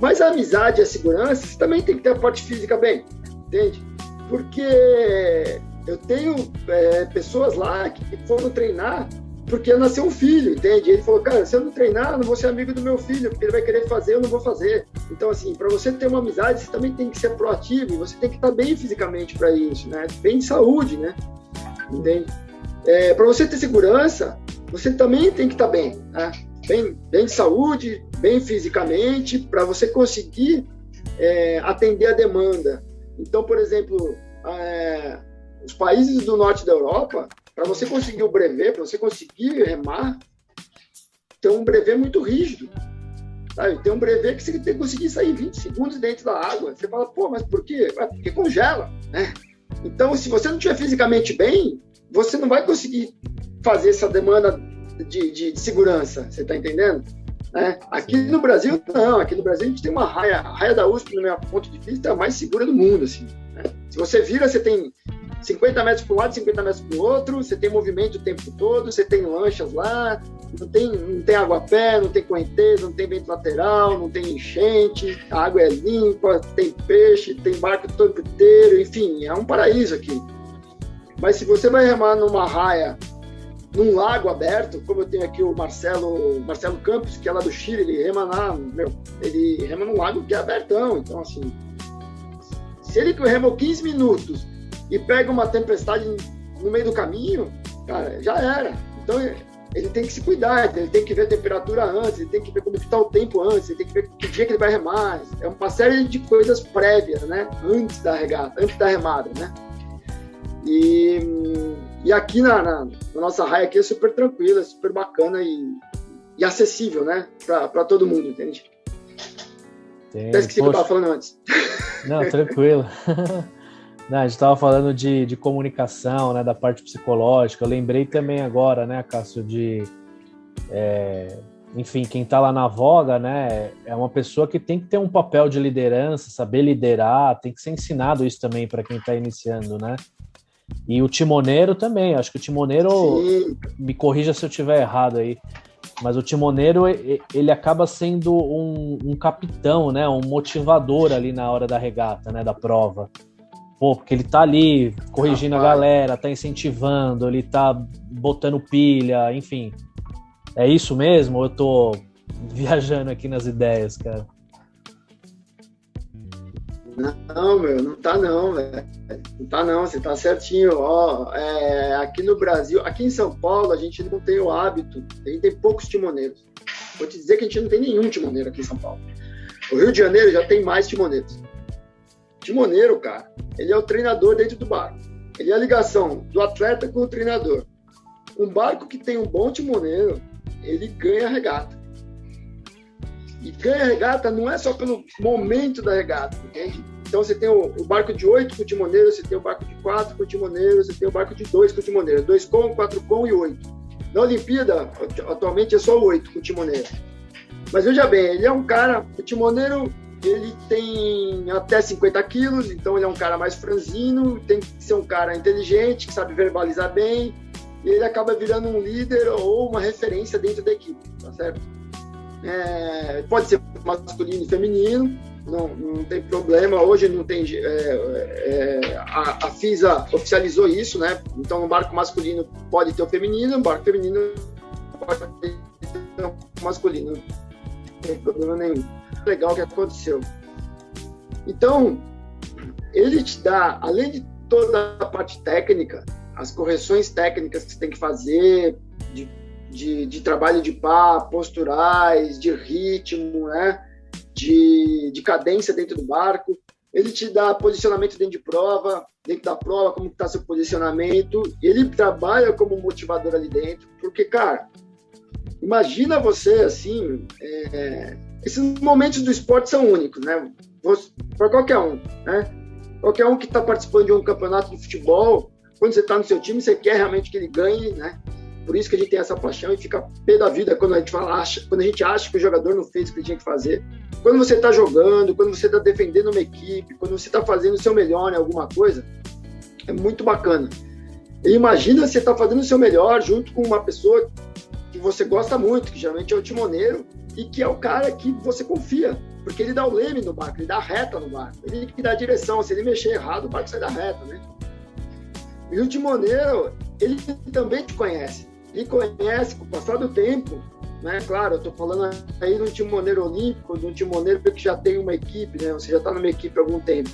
Mas a amizade e a segurança, você também tem que ter a parte física bem, entende? Porque eu tenho é, pessoas lá que foram treinar porque nasceu um filho, entende? Ele falou, cara, se eu não treinar, eu não vou ser amigo do meu filho, porque ele vai querer fazer, eu não vou fazer. Então, assim, para você ter uma amizade, você também tem que ser proativo, você tem que estar bem fisicamente para isso, né? Bem de saúde, né? Entende? É, para você ter segurança, você também tem que estar bem, né? Bem, bem de saúde, bem fisicamente, para você conseguir é, atender a demanda. Então, por exemplo, é, os países do norte da Europa, para você conseguir o brevet, para você conseguir remar, tem um brevet muito rígido. Sabe? Tem um brevet que você tem que conseguir sair 20 segundos dentro da água. Você fala, pô, mas por quê? É porque congela, né? Então, se você não estiver fisicamente bem, você não vai conseguir fazer essa demanda de, de, de segurança. Você está entendendo? Né? Aqui no Brasil, não. Aqui no Brasil, a gente tem uma raia. A raia da USP, no meu ponto de vista, é a mais segura do mundo. Assim, né? Se você vira, você tem 50 metros para um lado, 50 metros para o outro, você tem movimento o tempo todo, você tem lanchas lá, não tem, não tem água a pé, não tem correnteza, não tem vento lateral, não tem enchente, a água é limpa, tem peixe, tem barco o tempo inteiro, enfim, é um paraíso aqui. Mas se você vai remar numa raia, num lago aberto, como eu tenho aqui o Marcelo, Marcelo Campos, que é lá do Chile, ele rema lá, meu, ele rema num lago que é abertão, então assim, se ele remou 15 minutos e pega uma tempestade no meio do caminho, cara, já era. Então ele tem que se cuidar, ele tem que ver a temperatura antes, ele tem que ver como está o tempo antes, ele tem que ver que dia que ele vai remar. É uma série de coisas prévias, né? Antes da regata, antes da remada, né? E, e aqui na, na, na nossa raia aqui é super tranquila, é super bacana e, e acessível, né? Para todo mundo, entende? Tem, Até esqueci o que eu estava falando antes. Não, tranquilo. Não, a gente estava falando de, de comunicação, né, da parte psicológica. Eu lembrei também agora, né, Cássio, de. É, enfim, quem está lá na voga, né, é uma pessoa que tem que ter um papel de liderança, saber liderar, tem que ser ensinado isso também para quem está iniciando, né? E o timoneiro também, acho que o timoneiro, Sim. me corrija se eu estiver errado aí, mas o timoneiro ele acaba sendo um, um, capitão, né, um motivador ali na hora da regata, né, da prova. Pô, porque ele tá ali corrigindo a galera, tá incentivando, ele tá botando pilha, enfim. É isso mesmo? Ou eu tô viajando aqui nas ideias, cara? Não, meu, não tá não, velho. Não tá não, você tá certinho. Ó, é, aqui no Brasil, aqui em São Paulo, a gente não tem o hábito, a gente tem poucos timoneiros. Vou te dizer que a gente não tem nenhum timoneiro aqui em São Paulo. O Rio de Janeiro já tem mais timoneiros. Timoneiro, cara, ele é o treinador dentro do barco. Ele é a ligação do atleta com o treinador. Um barco que tem um bom timoneiro, ele ganha a regata. E ganha a regata não é só pelo momento da regata, entende? Então você tem o, o barco de oito com timoneiro, você tem o barco de quatro com timoneiro, você tem o barco de dois com timoneiro, dois com, quatro com e oito. Na Olimpíada, atualmente é só oito com timoneiro. Mas veja bem, ele é um cara, o timoneiro ele tem até 50 quilos, então ele é um cara mais franzino, tem que ser um cara inteligente, que sabe verbalizar bem, e ele acaba virando um líder ou uma referência dentro da equipe, tá certo? É, pode ser masculino e feminino, não, não tem problema. Hoje não tem. É, é, a, a, FISA oficializou isso, né? Então, no barco masculino pode ter o feminino, no barco feminino pode ter o masculino. Não tem problema nenhum. Legal que aconteceu. Então, ele te dá, além de toda a parte técnica, as correções técnicas que você tem que fazer, de de, de trabalho de pá, posturais, de ritmo, né? de, de cadência dentro do barco. Ele te dá posicionamento dentro de prova, dentro da prova, como está seu posicionamento. Ele trabalha como motivador ali dentro, porque, cara, imagina você assim. É, esses momentos do esporte são únicos, né? Para qualquer um, né? Qualquer um que está participando de um campeonato de futebol, quando você está no seu time, você quer realmente que ele ganhe, né? Por isso que a gente tem essa paixão e fica pé da vida quando a gente fala, acha, quando a gente acha que o jogador não fez o que tinha que fazer. Quando você está jogando, quando você está defendendo uma equipe, quando você está fazendo o seu melhor em alguma coisa, é muito bacana. E imagina você estar tá fazendo o seu melhor junto com uma pessoa que você gosta muito, que geralmente é o timoneiro, e que é o cara que você confia, porque ele dá o leme no barco, ele dá a reta no barco, ele que dá a direção. Se ele mexer errado, o barco sai da reta, né? E o timoneiro, ele também te conhece e conhece com o passar do tempo, né? Claro, eu estou falando aí de um timoneiro olímpico, de um timoneiro que já tem uma equipe, né? Você já está numa equipe há algum tempo.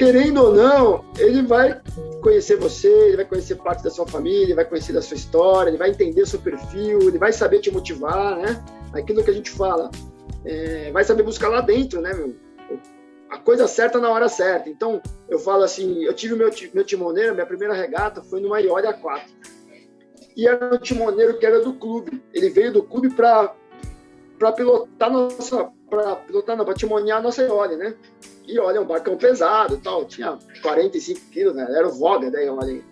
Querendo ou não, ele vai conhecer você, ele vai conhecer parte da sua família, ele vai conhecer da sua história, ele vai entender seu perfil, ele vai saber te motivar, né? Aquilo que a gente fala, é, vai saber buscar lá dentro, né, meu? a coisa certa na hora certa. Então, eu falo assim, eu tive meu, meu timoneiro, minha primeira regata foi no Maiori A4 e era um timoneiro que era do clube. Ele veio do clube para pilotar nossa para pilotar não, para timonear a nossa Iole, né? E olha, é um barcão pesado, tal, tinha 45 quilos, né? Era o Voga da Iole.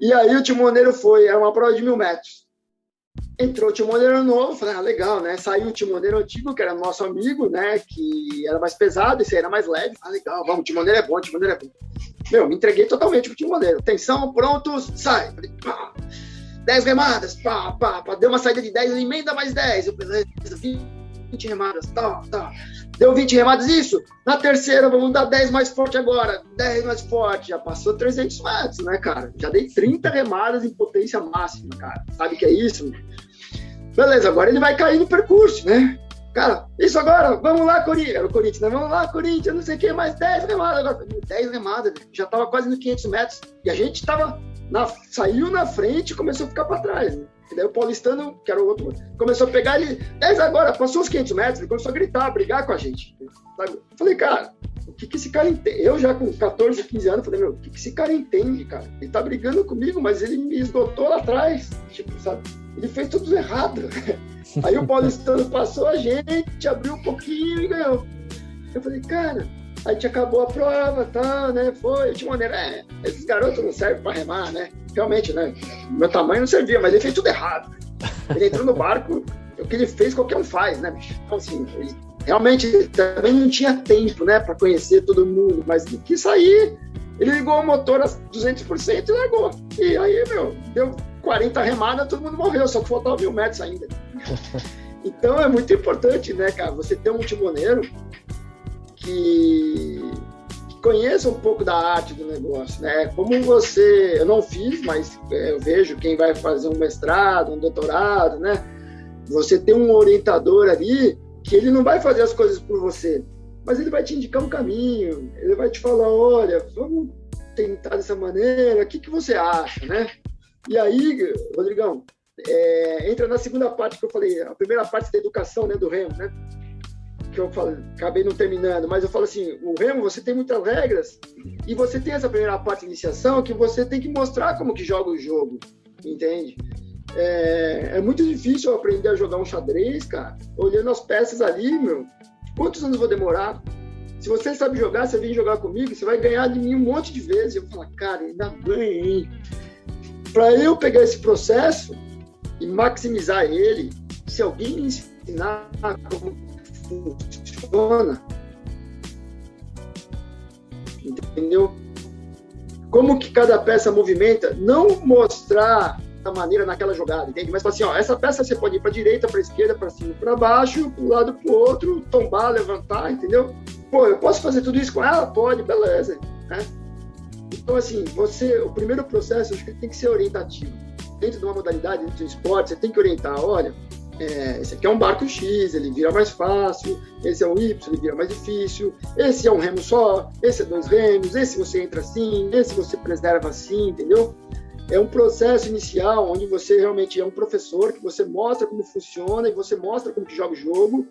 E aí o timoneiro foi, era uma prova de mil metros. Entrou o timoneiro novo, falei, ah, legal, né? Saiu o timoneiro antigo, que era nosso amigo, né? Que era mais pesado, esse aí era mais leve. Ah, legal, vamos, timoneiro é bom, timoneiro é bom. Meu, me entreguei totalmente pro timoneiro. Atenção, prontos, sai. Falei, 10 remadas, pá, pá, pá, deu uma saída de 10, ele emenda mais 10, eu beleza, 20 remadas, tá, tá. Deu 20 remadas, isso. Na terceira, vamos dar 10 mais forte agora, 10 mais forte, já passou 300 metros, né, cara? Já dei 30 remadas em potência máxima, cara. Sabe que é isso? Beleza, agora ele vai cair no percurso, né? Cara, isso agora, vamos lá, Corinthians. Era o Corinthians, né? Vamos lá, Corinthians, não sei o que, mais 10 remadas agora. 10 remadas, já tava quase no 500 metros. E a gente tava na, saiu na frente e começou a ficar para trás. Né? E daí o paulistano, que era o outro, começou a pegar ele, 10 agora, passou os 500 metros, ele começou a gritar, a brigar com a gente. Sabe? Falei, cara, o que, que esse cara entende? Eu já com 14, 15 anos, falei, meu, o que, que esse cara entende, cara? Ele tá brigando comigo, mas ele me esgotou lá atrás, tipo, sabe? Ele fez tudo errado. Aí o paulistano passou a gente, abriu um pouquinho e ganhou. Eu falei, cara, A gente acabou a prova, tá, né? Foi, de maneira, é, esses garotos não servem para remar, né? Realmente, né? Meu tamanho não servia, mas ele fez tudo errado. Ele entrou no barco, o que ele fez, qualquer um faz, né, bicho? Então, assim, ele realmente também não tinha tempo, né, para conhecer todo mundo, mas ele quis sair. Ele ligou o motor a 200% e largou. E aí, meu, deu 40 remadas, todo mundo morreu, só que faltava mil metros ainda. Então é muito importante, né, cara, você ter um timoneiro que, conheça um pouco da arte do negócio, né? Como você, eu não fiz, mas é, eu vejo quem vai fazer um mestrado, um doutorado, né? Você tem um orientador ali que ele não vai fazer as coisas por você, mas ele vai te indicar um caminho, ele vai te falar, olha, vamos tentar dessa maneira, o que, que você acha, né? E aí, Rodrigão, é, entra na segunda parte que eu falei, a primeira parte da educação, né, do Remo, né? Que eu falei, acabei não terminando, mas eu falo assim, o Remo, você tem muitas regras e você tem essa primeira parte de iniciação que você tem que mostrar como que joga o jogo, entende? É, é muito difícil eu aprender a jogar um xadrez, cara, olhando as peças ali, meu. Quantos anos vou demorar? Se você sabe jogar, você vem jogar comigo, você vai ganhar de mim um monte de vezes. Eu falar, cara, ainda ganhei. Para eu pegar esse processo, e maximizar ele, se alguém me ensinar como funciona, entendeu? Como que cada peça movimenta, não mostrar a maneira naquela jogada, entende? Mas assim, ó, essa peça você pode ir para direita, para esquerda, para cima, para baixo, para um lado, para outro, tombar, levantar, entendeu? Pô, eu posso fazer tudo isso com ela? Pode, beleza, né? Então, assim, você, o primeiro processo, acho que tem que ser orientativo dentro de uma modalidade, dentro do esporte, você tem que orientar, olha, é, esse aqui é um barco X, ele vira mais fácil, esse é um Y, ele vira mais difícil, esse é um remo só, esse é dois remos, esse você entra assim, esse você preserva assim, entendeu? É um processo inicial onde você realmente é um professor, que você mostra como funciona e você mostra como que joga o jogo,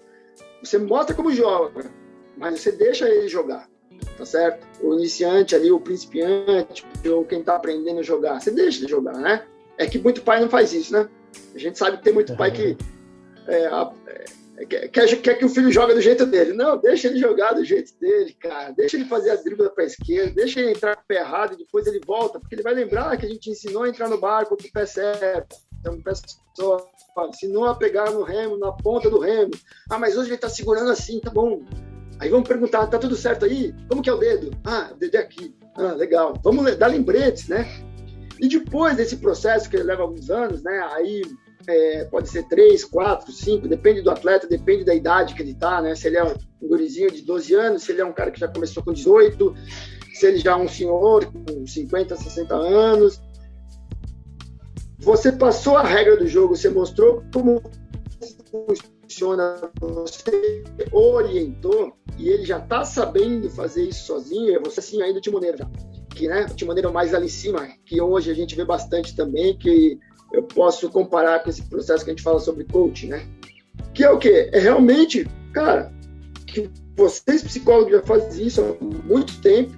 você mostra como joga, mas você deixa ele jogar, tá certo? O iniciante ali, o principiante, ou quem está aprendendo a jogar, você deixa ele jogar, né? É que muito pai não faz isso, né? A gente sabe que tem muito pai que é, é, quer, quer que o filho jogue do jeito dele. Não, deixa ele jogar do jeito dele, cara. Deixa ele fazer a dribla para a esquerda, deixa ele entrar com o pé errado e depois ele volta, porque ele vai lembrar que a gente ensinou a entrar no barco com o pé certo, pé só. Ensinou a pegar no remo, na ponta do remo. Ah, mas hoje ele está segurando assim, tá bom. Aí vamos perguntar, tá tudo certo aí? Como que é o dedo? Ah, o dedo é aqui. Ah, legal. Vamos dar lembretes, né? E depois desse processo, que leva alguns anos, né, aí é, pode ser 3, 4, 5, depende do atleta, depende da idade que ele está, né? Se ele é um gurizinho de 12 anos, se ele é um cara que já começou com 18, se ele já é um senhor com 50, 60 anos. Você passou a regra do jogo, você mostrou como funciona, você orientou e ele já está sabendo fazer isso sozinho, você assim ainda de maneira que, né, de maneira mais ali em cima, que hoje a gente vê bastante também, que eu posso comparar com esse processo que a gente fala sobre coaching, né? Que é o quê? É realmente, cara, que vocês psicólogos já fazem isso há muito tempo,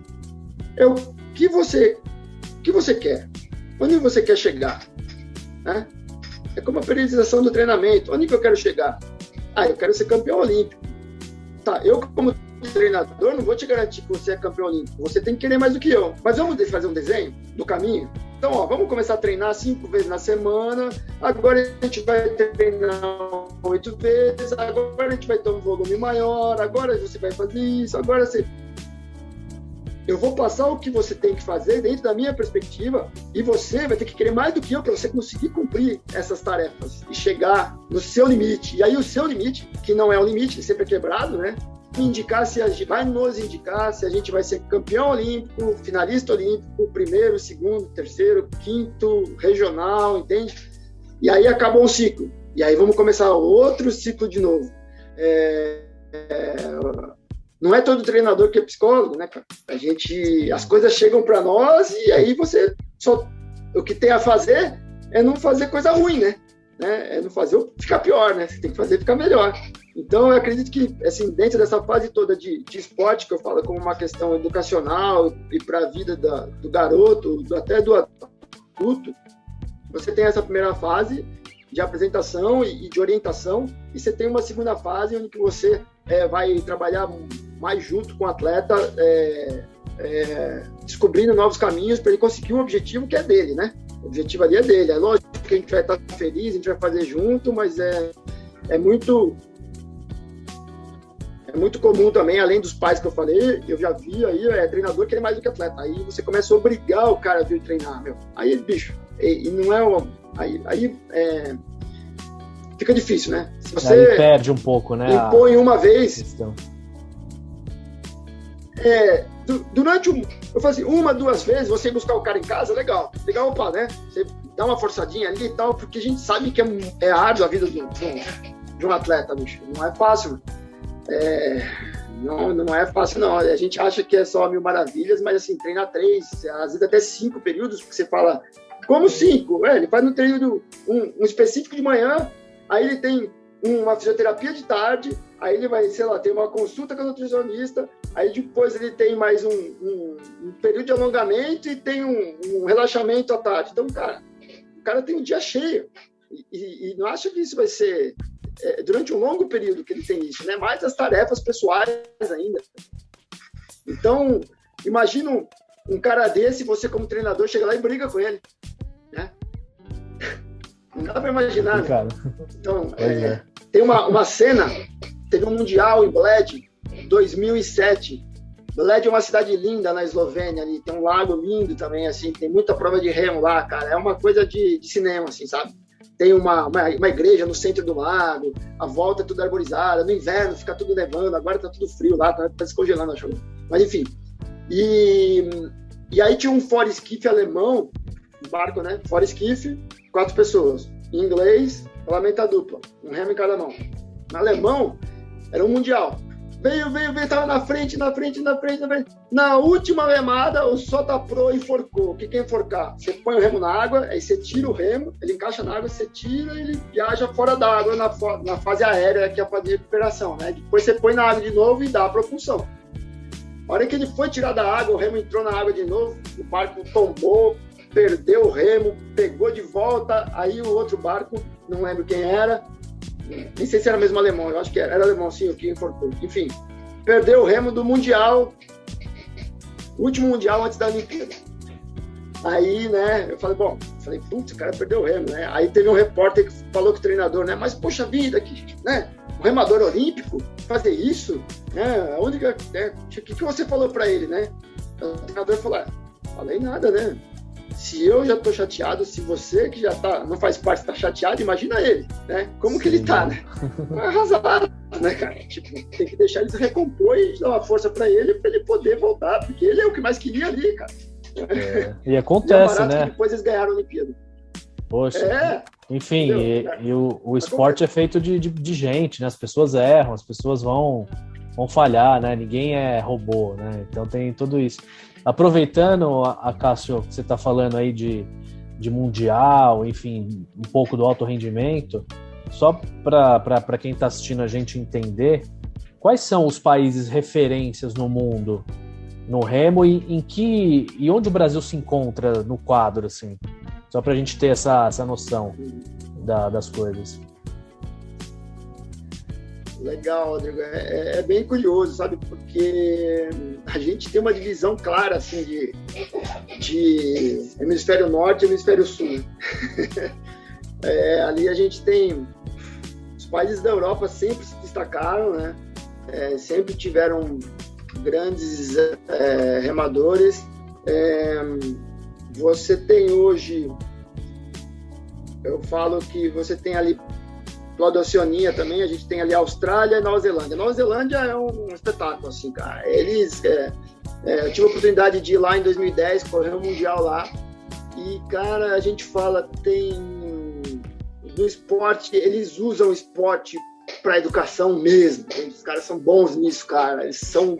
é o que você, o que você quer, onde você quer chegar, né? É como a periodização do treinamento, onde que eu quero chegar? Ah, eu quero ser campeão olímpico. Tá, eu como treinador, não vou te garantir que você é campeão olímpico. Você tem que querer mais do que eu. Mas vamos fazer um desenho do caminho? Então, ó, vamos começar a treinar cinco vezes na semana. Agora a gente vai treinar oito vezes. Agora a gente vai ter um volume maior. Agora você vai fazer isso. Agora você. Eu vou passar o que você tem que fazer dentro da minha perspectiva e você vai ter que querer mais do que eu para você conseguir cumprir essas tarefas e chegar no seu limite. E aí o seu limite, que não é o limite, sempre é quebrado, né? Indicar se a gente vai nos indicar se a gente vai ser campeão olímpico, finalista olímpico, primeiro, segundo, terceiro, quinto, regional, entende? E aí acabou um ciclo. E aí vamos começar outro ciclo de novo. É, é, não é todo treinador que é psicólogo, né, cara? A gente, as coisas chegam para nós e aí você só o que tem a fazer é não fazer coisa ruim, né? né? É não fazer ficar pior, né? Você tem que fazer ficar melhor. Então, eu acredito que, assim, dentro dessa fase toda de, de esporte, que eu falo como uma questão educacional e para a vida da, do garoto, do, até do adulto, você tem essa primeira fase de apresentação e, e, de orientação, e você tem uma segunda fase onde que você é, vai trabalhar mais junto com o atleta, é, é, descobrindo novos caminhos para ele conseguir um objetivo que é dele, né? O objetivo ali é dele. É lógico que a gente vai estar feliz, a gente vai fazer junto, mas é, é muito é muito comum também, além dos pais que eu falei, eu já vi aí, é treinador que é mais do que atleta. Aí você começa a obrigar o cara a vir treinar, meu. Aí, bicho, e, e não é o. Aí, aí é, fica difícil, né? Se você aí perde um pouco, né? Impõe uma vez. É, durante um. Eu falo assim, uma, duas vezes, você buscar o cara em casa, legal. Legal, opa, né? Você dá uma forçadinha ali e tal, porque a gente sabe que é, é árduo a vida de um, de um atleta, bicho. Não é fácil. É, não, não é fácil, não. A gente acha que é só mil maravilhas, mas assim, treinar três, às vezes até cinco períodos, porque você fala, como cinco? É, ele faz no treino um, um específico de manhã, aí ele tem uma fisioterapia de tarde, aí ele vai, sei lá, tem uma consulta com o nutricionista, aí depois ele tem mais um, um, um período de alongamento e tem um, um, relaxamento à tarde. Então, cara, o cara tem um dia cheio. E, e, e não acho que isso vai ser é, durante um longo período que ele tem isso, né? Mais as tarefas pessoais ainda. Então, imagina um, um cara desse, você como treinador chega lá e briga com ele, né? Não dá para imaginar. Né? Então, é, é. tem uma, uma cena, teve um mundial em Bled, 2007. Bled é uma cidade linda na Eslovênia, ali tem um lago lindo também, assim, tem muita prova de remo lá, cara. É uma coisa de, de cinema, assim, sabe? Tem uma, uma, uma, igreja no centro do lago, a volta é tudo arborizada, no inverno fica tudo nevando, agora tá tudo frio lá, tá, tá descongelando a chuva. Mas enfim. E, e aí tinha um foresquife alemão, um barco, né? Foresquife, quatro pessoas. Em inglês, lamenta dupla, um remo em cada mão. No alemão, era um mundial. Veio, veio, veio, tava na frente, na frente, na frente, na frente. Na última remada, o Sota Pro enforcou. O que é enforcar? Você põe o remo na água, aí você tira o remo, ele encaixa na água, você tira e ele viaja fora da água na, na fase aérea, que é a fase de recuperação, né? Depois você põe na água de novo e dá a propulsão. A hora que ele foi tirar da água, o remo entrou na água de novo, o barco tombou, perdeu o remo, pegou de volta, aí o outro barco, não lembro quem era, nem sei se era mesmo alemão, eu acho que era, era alemão sim, o que informou. Enfim, perdeu o remo do Mundial, último Mundial antes da Olimpíada. Aí, né, eu falei, bom, falei, putz, o cara perdeu o remo, né? Aí teve um repórter que falou com o treinador, né, mas poxa vida, que, né, o remador olímpico fazer isso, né? Onde que, né, que, que você falou para ele, né? O treinador falou, ah, falei nada, né? Se eu já tô chateado, se você que já tá, não faz parte tá chateado, imagina ele, né? Como Sim. que ele tá, né? Arrasado, né, cara? Tipo, tem que deixar ele se recompor e dar uma força para ele, para ele poder voltar, porque ele é o que mais queria ali, cara. É. E acontece, e né? depois eles ganharam a Olimpíada. Poxa. É. Enfim, e, e, o, o esporte é feito de, de, de, gente, né? As pessoas erram, as pessoas vão, vão falhar, né? Ninguém é robô, né? Então tem tudo isso. Aproveitando, a, Cássio, que você está falando aí de, de mundial, enfim, um pouco do alto rendimento, só para quem está assistindo a gente entender, quais são os países referências no mundo no remo e em que e onde o Brasil se encontra no quadro, assim, só para a gente ter essa, essa noção da, das coisas. Legal, Rodrigo. É, é, é, bem curioso, sabe? Porque a gente tem uma divisão clara, assim, de, de hemisfério norte e hemisfério sul. é, ali a gente tem... Os países da Europa sempre se destacaram, né? É, sempre tiveram grandes é, remadores. É, você tem hoje... Eu falo que você tem ali do lado da Oceania também, a gente tem ali a Austrália e Nova Zelândia. Nova Zelândia é um espetáculo, assim, cara. Eles. É, é, eu tive a oportunidade de ir lá em 2010, correr o Mundial lá. E, cara, a gente fala, tem. No esporte, eles usam o esporte para educação mesmo. Os caras são bons nisso, cara. Eles são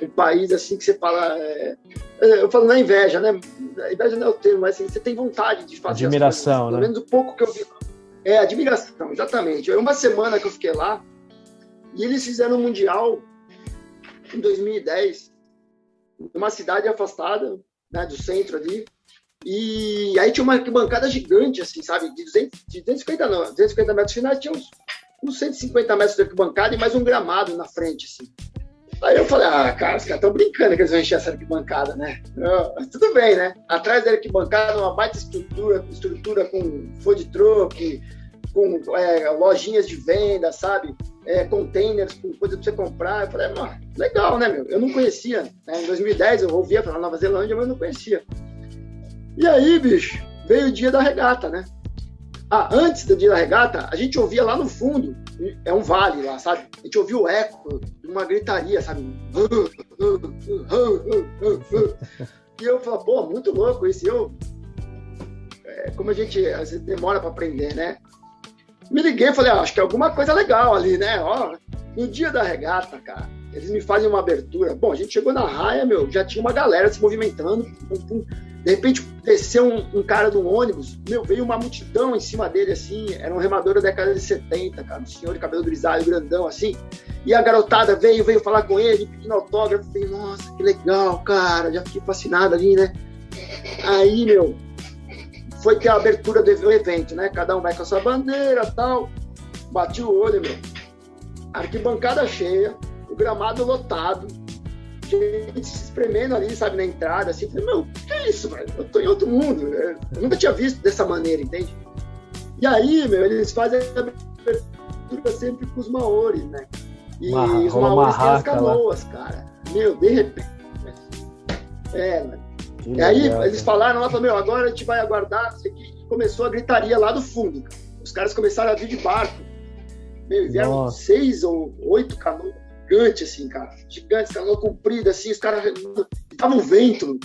um país assim que você fala. É... eu falo na inveja, né? inveja não é o termo, mas assim, você tem vontade de fazer. Admiração, coisas, né? Pelo menos o pouco que eu vi é, admiração, exatamente. Uma semana que eu fiquei lá e eles fizeram um mundial em 2010, numa cidade afastada né, do centro ali. E aí tinha uma bancada gigante, assim, sabe? De, 200, de 250, não, 250 metros finais, tinha uns, uns 150 metros de arquibancada e mais um gramado na frente, assim. Aí eu falei, ah, cara, os caras estão brincando que eles vão encher essa arquibancada, né? Eu, tudo bem, né? Atrás da arquibancada, uma baita estrutura, estrutura com food truck, com é, lojinhas de venda, sabe? É, containers com coisa para você comprar. Eu falei, mano, legal, né, meu? Eu não conhecia. Né? Em 2010 eu ouvia falar Nova Zelândia, mas não conhecia. E aí, bicho, veio o dia da regata, né? Ah, antes da regata, a gente ouvia lá no fundo, é um vale lá, sabe? A gente ouvia o eco de uma gritaria, sabe? E eu falava, pô, muito louco isso. E eu, é, como a gente às vezes demora para aprender, né? Me liguei e falei, ah, acho que é alguma coisa legal ali, né? Ó, no dia da regata, cara, eles me fazem uma abertura. Bom, a gente chegou na raia, meu, já tinha uma galera se movimentando. Pum, pum. De repente desceu um, um, cara do ônibus, meu, veio uma multidão em cima dele, assim, era um remador da década de 70, cara, um senhor de cabelo grisalho, grandão, assim, e a garotada veio, veio falar com ele, pedindo autógrafo, falei, nossa, que legal, cara, já fiquei fascinado ali, né? Aí, meu, foi que a abertura do evento, né? Cada um vai com a sua bandeira tal. Bati o olho, meu. Arquibancada cheia, gramado lotado, gente se espremendo ali, sabe, na entrada, assim. Falei, meu, que é isso, velho? Eu tô em outro mundo. Né? Eu nunca tinha visto dessa maneira, entende? E aí, meu, eles fazem a abertura sempre com os maores, né? E uma, os maores têm as canoas, lá. cara. Meu, de repente. É, mano. E aí eles falaram lá, meu, agora a gente vai aguardar, isso aqui. começou a gritaria lá do fundo. Os caras começaram a vir de barco. Meu, vieram Nossa. seis ou oito canoas gigantes, assim, cara. Gigantes, canoa comprida, assim, os caras. Tava um vento.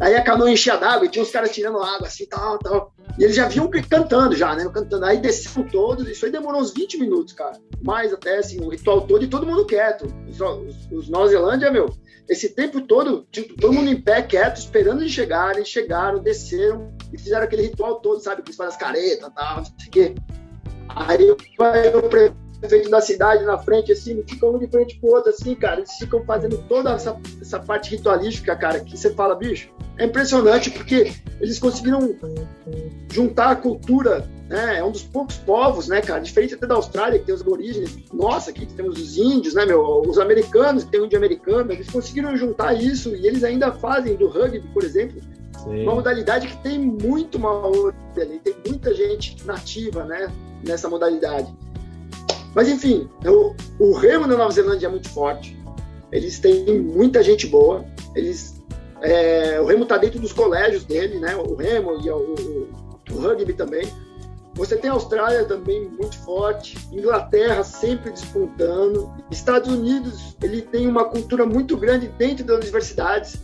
Aí a canoa enchia d'água e tinha uns caras tirando água, assim, tal, tal. E eles já vinham cantando, já, né? Cantando. Aí desceram todos, isso aí demorou uns 20 minutos, cara. Mais até, assim, o ritual todo e todo mundo quieto. Os, os, os Nova Zelândia, meu, esse tempo todo, tipo, todo mundo em pé, quieto, esperando eles chegarem, chegaram, desceram e fizeram aquele ritual todo, sabe? Que eles fazem as caretas tal, não sei o quê. Aí vai o prefeito da cidade na frente, assim, ficam um de frente pro outro, assim, cara. Eles ficam fazendo toda essa, essa parte ritualística, cara, que você fala, bicho, é impressionante porque eles conseguiram juntar a cultura, né? É um dos poucos povos, né, cara? Diferente até da Austrália, que tem os aborígenes. Nossa, aqui temos os índios, né, meu? Os americanos, que tem um de americano. Eles conseguiram juntar isso e eles ainda fazem do rugby, por exemplo, Sim. uma modalidade que tem muito maori ali, tem muita gente nativa, né, nessa modalidade. Mas enfim, o, o remo na Nova Zelândia é muito forte. Eles têm muita gente boa. Eles é, o Remo está dentro dos colégios dele, né? O Remo e o, o, o, rugby também. Você tem a Austrália também muito forte, Inglaterra sempre despontando, Estados Unidos ele tem uma cultura muito grande dentro das universidades.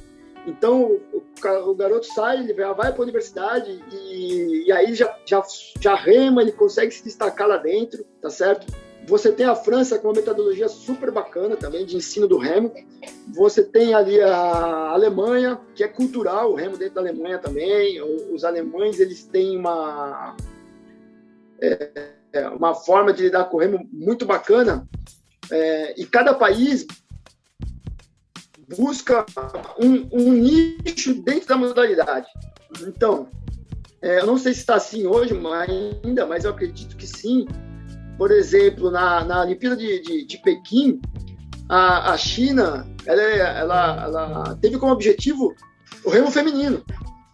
Então o, garoto sai, ele vai para a universidade e, e aí já, já, já rema, ele consegue se destacar lá dentro, tá certo? Você tem a França com uma metodologia super bacana também de ensino do remo. Você tem ali a Alemanha, que é cultural, o remo dentro da Alemanha também. Os alemães eles têm uma é, uma forma de lidar com o remo muito bacana. É, e cada país busca um, um, nicho dentro da modalidade. Então, é, eu não sei se está assim hoje ainda, mas eu acredito que sim por exemplo, na, na Olimpíada de, de, de Pequim, a, a China ela, ela, ela teve como objetivo o remo feminino.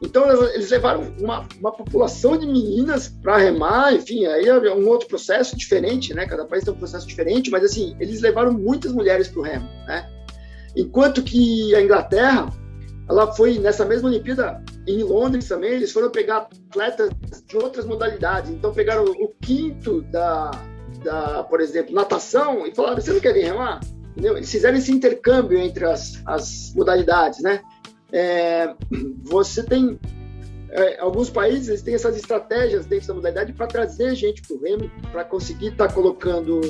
Então, eles levaram uma, uma população de meninas para remar, enfim, aí é um outro processo diferente, né? Cada país tem um processo diferente, mas, assim, eles levaram muitas mulheres para o remo, né? Enquanto que a Inglaterra, ela foi nessa mesma Olimpíada em Londres também, eles foram pegar atletas de outras modalidades. Então, pegaram o quinto da, da, por exemplo, natação e falaram: você não quer vir remar? Entendeu? Eles fizeram esse intercâmbio entre as, as modalidades, né? É, você tem é, alguns países têm essas estratégias dentro da modalidade para trazer gente para o remo, para conseguir estar tá colocando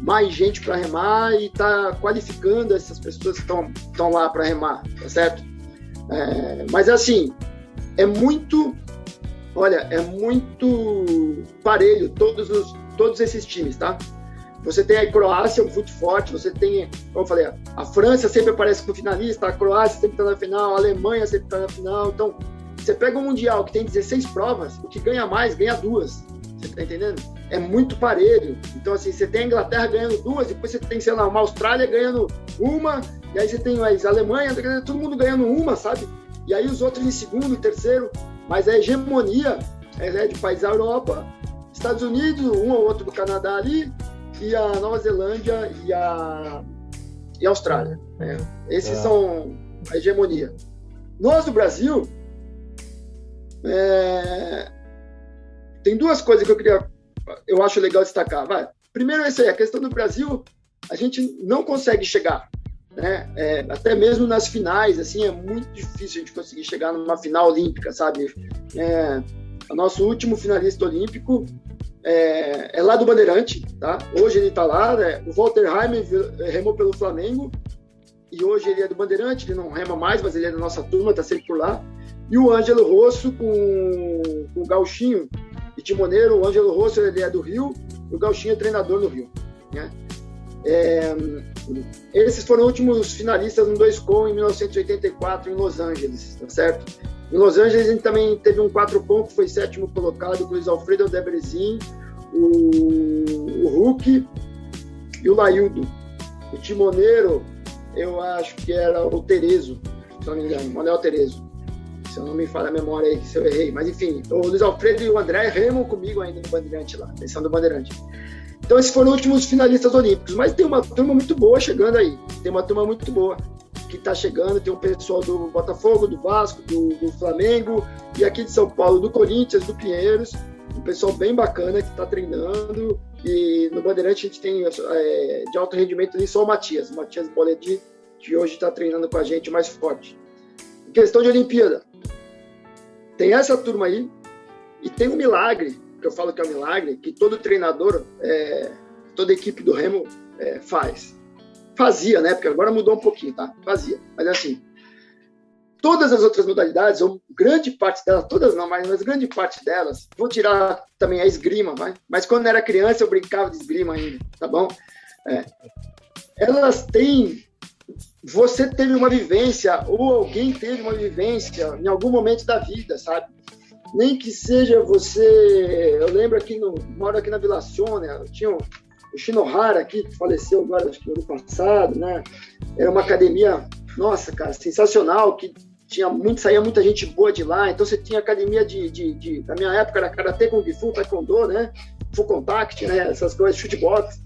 mais gente para remar e estar tá qualificando essas pessoas que estão lá para remar, tá certo? É, mas assim, é muito, olha, é muito parelho todos os todos esses times, tá? Você tem a Croácia, um fute forte, você tem, como eu falei, a França sempre aparece como finalista, a Croácia sempre está na final, a Alemanha sempre está na final. Então, você pega um Mundial que tem 16 provas, o que ganha mais, ganha duas. Você tá entendendo? É muito parelho. Então, assim, você tem a Inglaterra ganhando duas, depois você tem, sei lá, uma Austrália ganhando uma, e aí você tem as Alemanha, todo mundo ganhando uma, sabe? E aí os outros em segundo terceiro. Mas a hegemonia é de países da Europa, Estados Unidos, um ou outro do Canadá ali, e a Nova Zelândia e a, e a Austrália. Né? Esses é. são a hegemonia. Nós do Brasil, é... tem duas coisas que eu queria, eu acho legal destacar. Vai. Primeiro, essa aí, a questão do Brasil, a gente não consegue chegar. Né? É, até mesmo nas finais, assim, é muito difícil a gente conseguir chegar numa final olímpica, sabe? É, o nosso último finalista olímpico é, é, lá do Bandeirante, tá? Hoje ele está lá, né? o Walter Heimer remou pelo Flamengo e hoje ele é do Bandeirante, ele não rema mais, mas ele é da nossa turma, está sempre por lá. E o Ângelo Rosso com, com o Gauchinho e Timoneiro, o Ângelo Rosso ele é do Rio e o Gauchinho é treinador no Rio, né? É, esses foram os últimos finalistas no 2 com em 1984 em Los Angeles, tá certo? Em Los Angeles a gente também teve um 4 com que foi sétimo colocado com o Luiz Alfredo Debresin, o, o Hulk e o Laildo. O timoneiro, eu acho que era o Terezo, se não me engano, Manuel Terezo. Se eu não me falha a memória aí, se eu errei. Mas enfim, o Luiz Alfredo e o André remam comigo ainda no Bandeirante lá, atenção do Bandeirante. Então, esses foram os últimos finalistas olímpicos. Mas tem uma turma muito boa chegando aí. Tem uma turma muito boa que está chegando. Tem o pessoal do Botafogo, do Vasco, do, do, Flamengo e aqui de São Paulo, do Corinthians, do Pinheiros. Um pessoal bem bacana que está treinando. E no Bandeirante a gente tem é, de alto rendimento ali só o Matias. O Matias Boledi, que hoje está treinando com a gente mais forte. Em questão de Olimpíada, tem essa turma aí e tem um milagre que eu falo que é um milagre, que todo treinador, é, toda equipe do Remo é, faz. Fazia, né? Porque agora mudou um pouquinho, tá? Fazia. Mas assim, todas as outras modalidades, ou grande parte delas, todas não, mas, mas grande parte delas, vou tirar também a esgrima, vai? mas quando era criança eu brincava de esgrima ainda, tá bom? É, elas têm. Você teve uma vivência, ou alguém teve uma vivência em algum momento da vida, sabe? nem que seja você. Eu lembro aqui, no, moro aqui na Vila Sônia, tinha o, Shinohara aqui, que faleceu agora, acho que no ano passado, né? Era uma academia, nossa, cara, sensacional, que tinha muito, saía muita gente boa de lá. Então você tinha academia de, de, de na minha época era karatê com Fu, taekwondo, né? Full contact, né? Essas coisas, shootbox.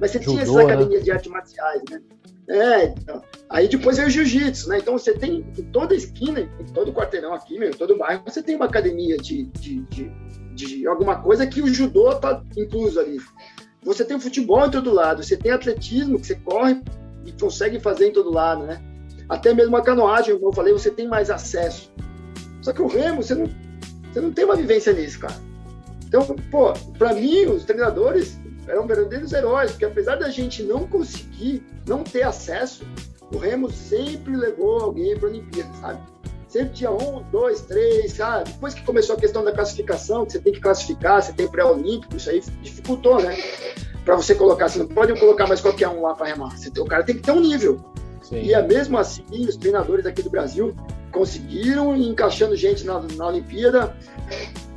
Mas você Judô, tinha essas academias né? de artes marciais, né? É, então. Aí depois veio o jiu-jitsu, né? Então você tem em toda esquina, em todo quarteirão aqui, meu, em todo bairro, você tem uma academia de, de, de, de alguma coisa que o judô tá incluso ali. Você tem futebol em todo lado, você tem atletismo que você corre e consegue fazer em todo lado, né? Até mesmo a canoagem, como eu falei, você tem mais acesso. Só que o remo, você não, você não tem uma vivência nisso, cara. Então, pô, para mim, os treinadores eram verdadeiros heróis, porque apesar da gente não conseguir, não ter acesso, o Remo sempre levou alguém para Olimpíada, sabe? Sempre tinha um, dois, três, sabe? Depois que começou a questão da classificação, que você tem que classificar, você tem pré-olímpico, isso aí dificultou, né? Para você colocar, você não pode colocar mais qualquer um lá para remar. Você, o cara tem que ter um nível. Sim. E é mesmo assim, os treinadores aqui do Brasil conseguiram ir encaixando gente na, na Olimpíada.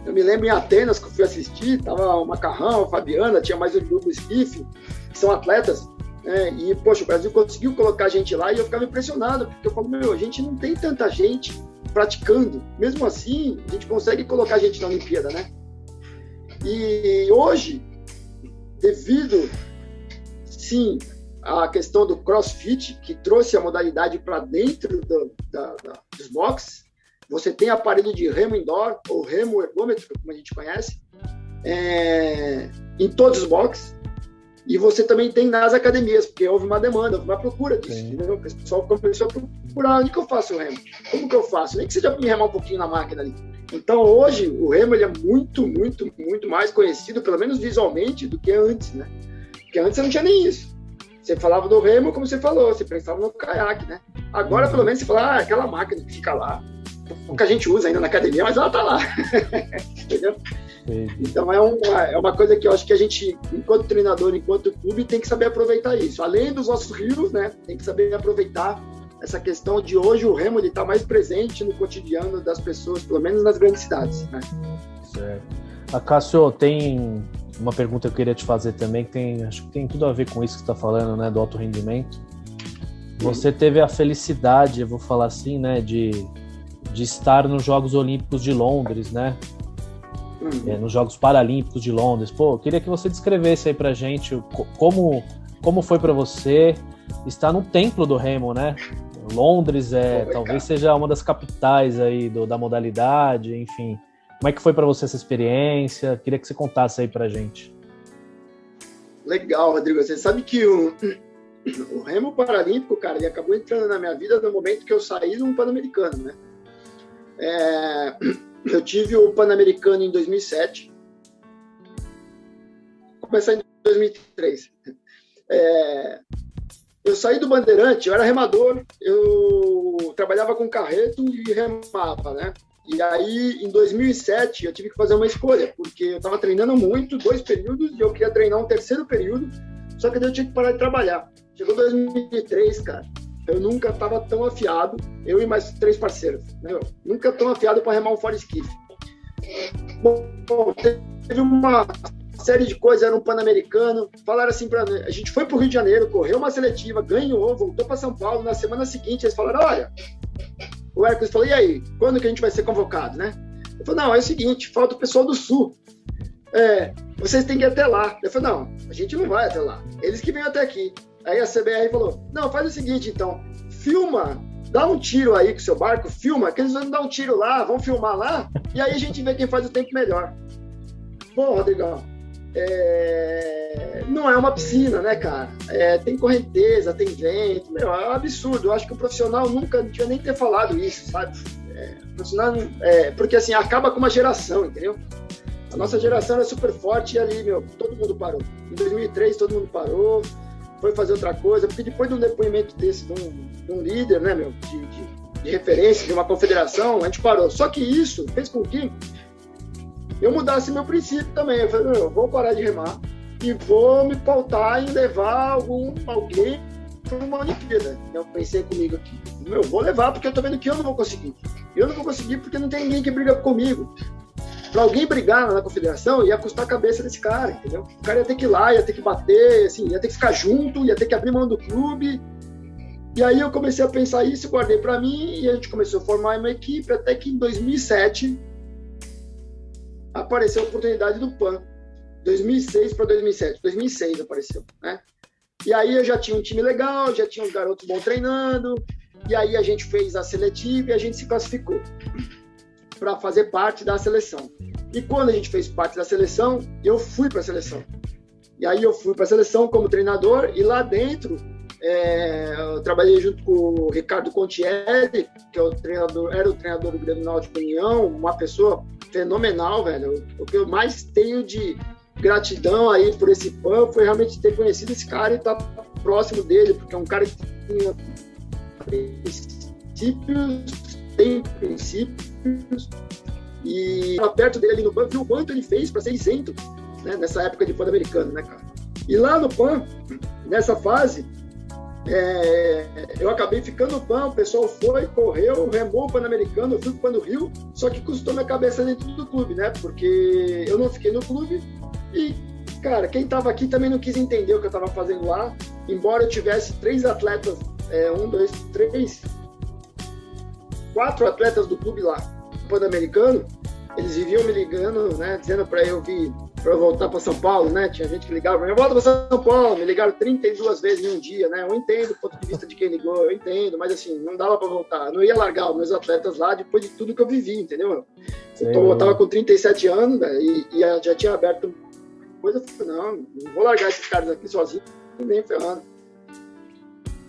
Eu me lembro em Atenas que eu fui assistir, tava o Macarrão, a Fabiana, tinha mais o grupo Skiff, que são atletas. Né? E, poxa, o Brasil conseguiu colocar gente lá e eu ficava impressionado, porque eu falo, meu, a gente não tem tanta gente praticando. Mesmo assim, a gente consegue colocar gente na Olimpíada, né? E hoje, devido, sim, à questão do CrossFit, que trouxe a modalidade para dentro do, da, da, dos boxes, você tem aparelho de remo indoor, ou remo ergômetro, como a gente conhece, é, em todos os boxes. E você também tem nas academias, porque houve uma demanda, houve uma procura disso. Entendeu? O pessoal começou a procurar onde que eu faço o remo? Como que eu faço? Nem que seja me remar um pouquinho na máquina ali. Então hoje o remo ele é muito, muito, muito mais conhecido, pelo menos visualmente, do que antes, né? Porque antes você não tinha nem isso. Você falava do remo como você falou, você pensava no caiaque, né? Agora, uhum. pelo menos, você fala, ah, aquela máquina que fica lá que a gente usa ainda na academia, mas ela está lá. Entendeu? Sim. Então é uma, é uma coisa que eu acho que a gente, enquanto treinador, enquanto clube, tem que saber aproveitar isso. Além dos nossos rios, né? Tem que saber aproveitar essa questão de hoje o remo está mais presente no cotidiano das pessoas, pelo menos nas grandes cidades. Né? Certo. A Cássio, tem uma pergunta que eu queria te fazer também, que tem, acho que tem tudo a ver com isso que você está falando, né, do alto rendimento. Você teve a felicidade, eu vou falar assim, né, de, de estar nos Jogos Olímpicos de Londres, né? Uhum. É, nos Jogos Paralímpicos de Londres. Pô, queria que você descrevesse aí pra gente como, como foi para você estar no templo do remo, né? Londres é talvez seja uma das capitais aí do, da modalidade, enfim. Como é que foi para você essa experiência? Queria que você contasse aí pra gente. Legal, Rodrigo. Você sabe que o, o remo paralímpico, cara, ele acabou entrando na minha vida no momento que eu saí do Pan-Americano, né? É, eu tive o Pan-Americano em 2007. Vou começar em 2003. É, eu saí do Bandeirante, eu era remador, eu trabalhava com carreto e remava, né? E aí, em 2007, eu tive que fazer uma escolha, porque eu estava treinando muito, dois períodos, e eu queria treinar um terceiro período, só que daí eu tinha que parar de trabalhar. Chegou 2003, cara, eu nunca estava tão afiado, eu e mais três parceiros, né? nunca tão afiado para remar um fora esquife. Bom, teve uma série de coisas, era um pan-americano, falaram assim para a gente foi para o Rio de Janeiro, correu uma seletiva, ganhou, voltou para São Paulo, na semana seguinte eles falaram, olha, o Hércules falou, e aí, quando que a gente vai ser convocado, né? Eu falei, não, é o seguinte, falta o pessoal do Sul. É, vocês têm que ir até lá. Eu falei, não, a gente não vai até lá. Eles que vêm até aqui. Aí a CBR falou, não, faz o seguinte, então, filma, dá um tiro aí com o seu barco, filma, que eles vão dar um tiro lá, vão filmar lá, e aí a gente vê quem faz o tempo melhor. Bom, Rodrigão, é... não é uma piscina, né, cara? É, tem correnteza, tem vento, meu, é um absurdo. Eu acho que o profissional nunca devia nem ter falado isso, sabe? É, profissional, é, porque assim, acaba com uma geração, entendeu? A nossa geração era super forte e ali, meu, todo mundo parou. Em 2003, todo mundo parou, foi fazer outra coisa, porque depois de um depoimento desse, de um, de um líder, né, meu, de, de, de referência, de uma confederação, a gente parou. Só que isso fez com que eu mudasse meu princípio também. Eu falei, eu vou parar de remar e vou me pautar em levar algum, alguém para uma Olimpíada. Eu pensei comigo aqui, meu, vou levar porque eu tô vendo que eu não vou conseguir. Eu não vou conseguir porque não tem ninguém que briga comigo. Para alguém brigar na confederação, ia custar a cabeça desse cara, entendeu? O cara ia ter que ir lá, ia ter que bater, assim, ia ter que ficar junto, ia ter que abrir mão do clube. E aí eu comecei a pensar isso, guardei para mim e a gente começou a formar uma equipe até que em 2007 apareceu a oportunidade do PAN. 2006 para 2007. 2006 apareceu, né? E aí eu já tinha um time legal, já tinha uns garotos bons treinando, e aí a gente fez a seletiva e a gente se classificou para fazer parte da seleção. E quando a gente fez parte da seleção, eu fui para a seleção. E aí eu fui para a seleção como treinador e lá dentro é, eu trabalhei junto com o Ricardo Contieri, que é o treinador, era o treinador do Grêmio Náutico União, uma pessoa fenomenal, velho. O que eu mais tenho de gratidão aí por esse PAN foi realmente ter conhecido esse cara e estar tá próximo dele, porque é um cara que tinha princípios, tem princípios, e perto dele ali no PAN, viu o quanto ele fez para ser isento né, nessa época de Pan-Americano, né, cara? E lá no PAN, nessa fase, é, eu acabei ficando no PAN, o pessoal foi, correu, remou o Pan-Americano, eu fui pro PAN do Rio, só que custou minha cabeça dentro do clube, né? Porque eu não fiquei no clube e, cara, quem tava aqui também não quis entender o que eu tava fazendo lá, embora eu tivesse três atletas, é, um, dois, três, quatro atletas do clube lá, Pan-Americano, eles viviam me ligando, né, dizendo para eu vir para voltar para São Paulo, né? Tinha gente que ligava mim, volta para São Paulo, me ligaram 32 vezes em um dia, né? Eu entendo o ponto de vista de quem ligou, eu entendo, mas assim, não dava para voltar. Eu não ia largar os meus atletas lá depois de tudo que eu vivi, entendeu? Eu, tô, eu tava com 37 anos né, e, e, já tinha aberto coisa, eu não, não vou largar esses caras aqui sozinho, nem ferrando.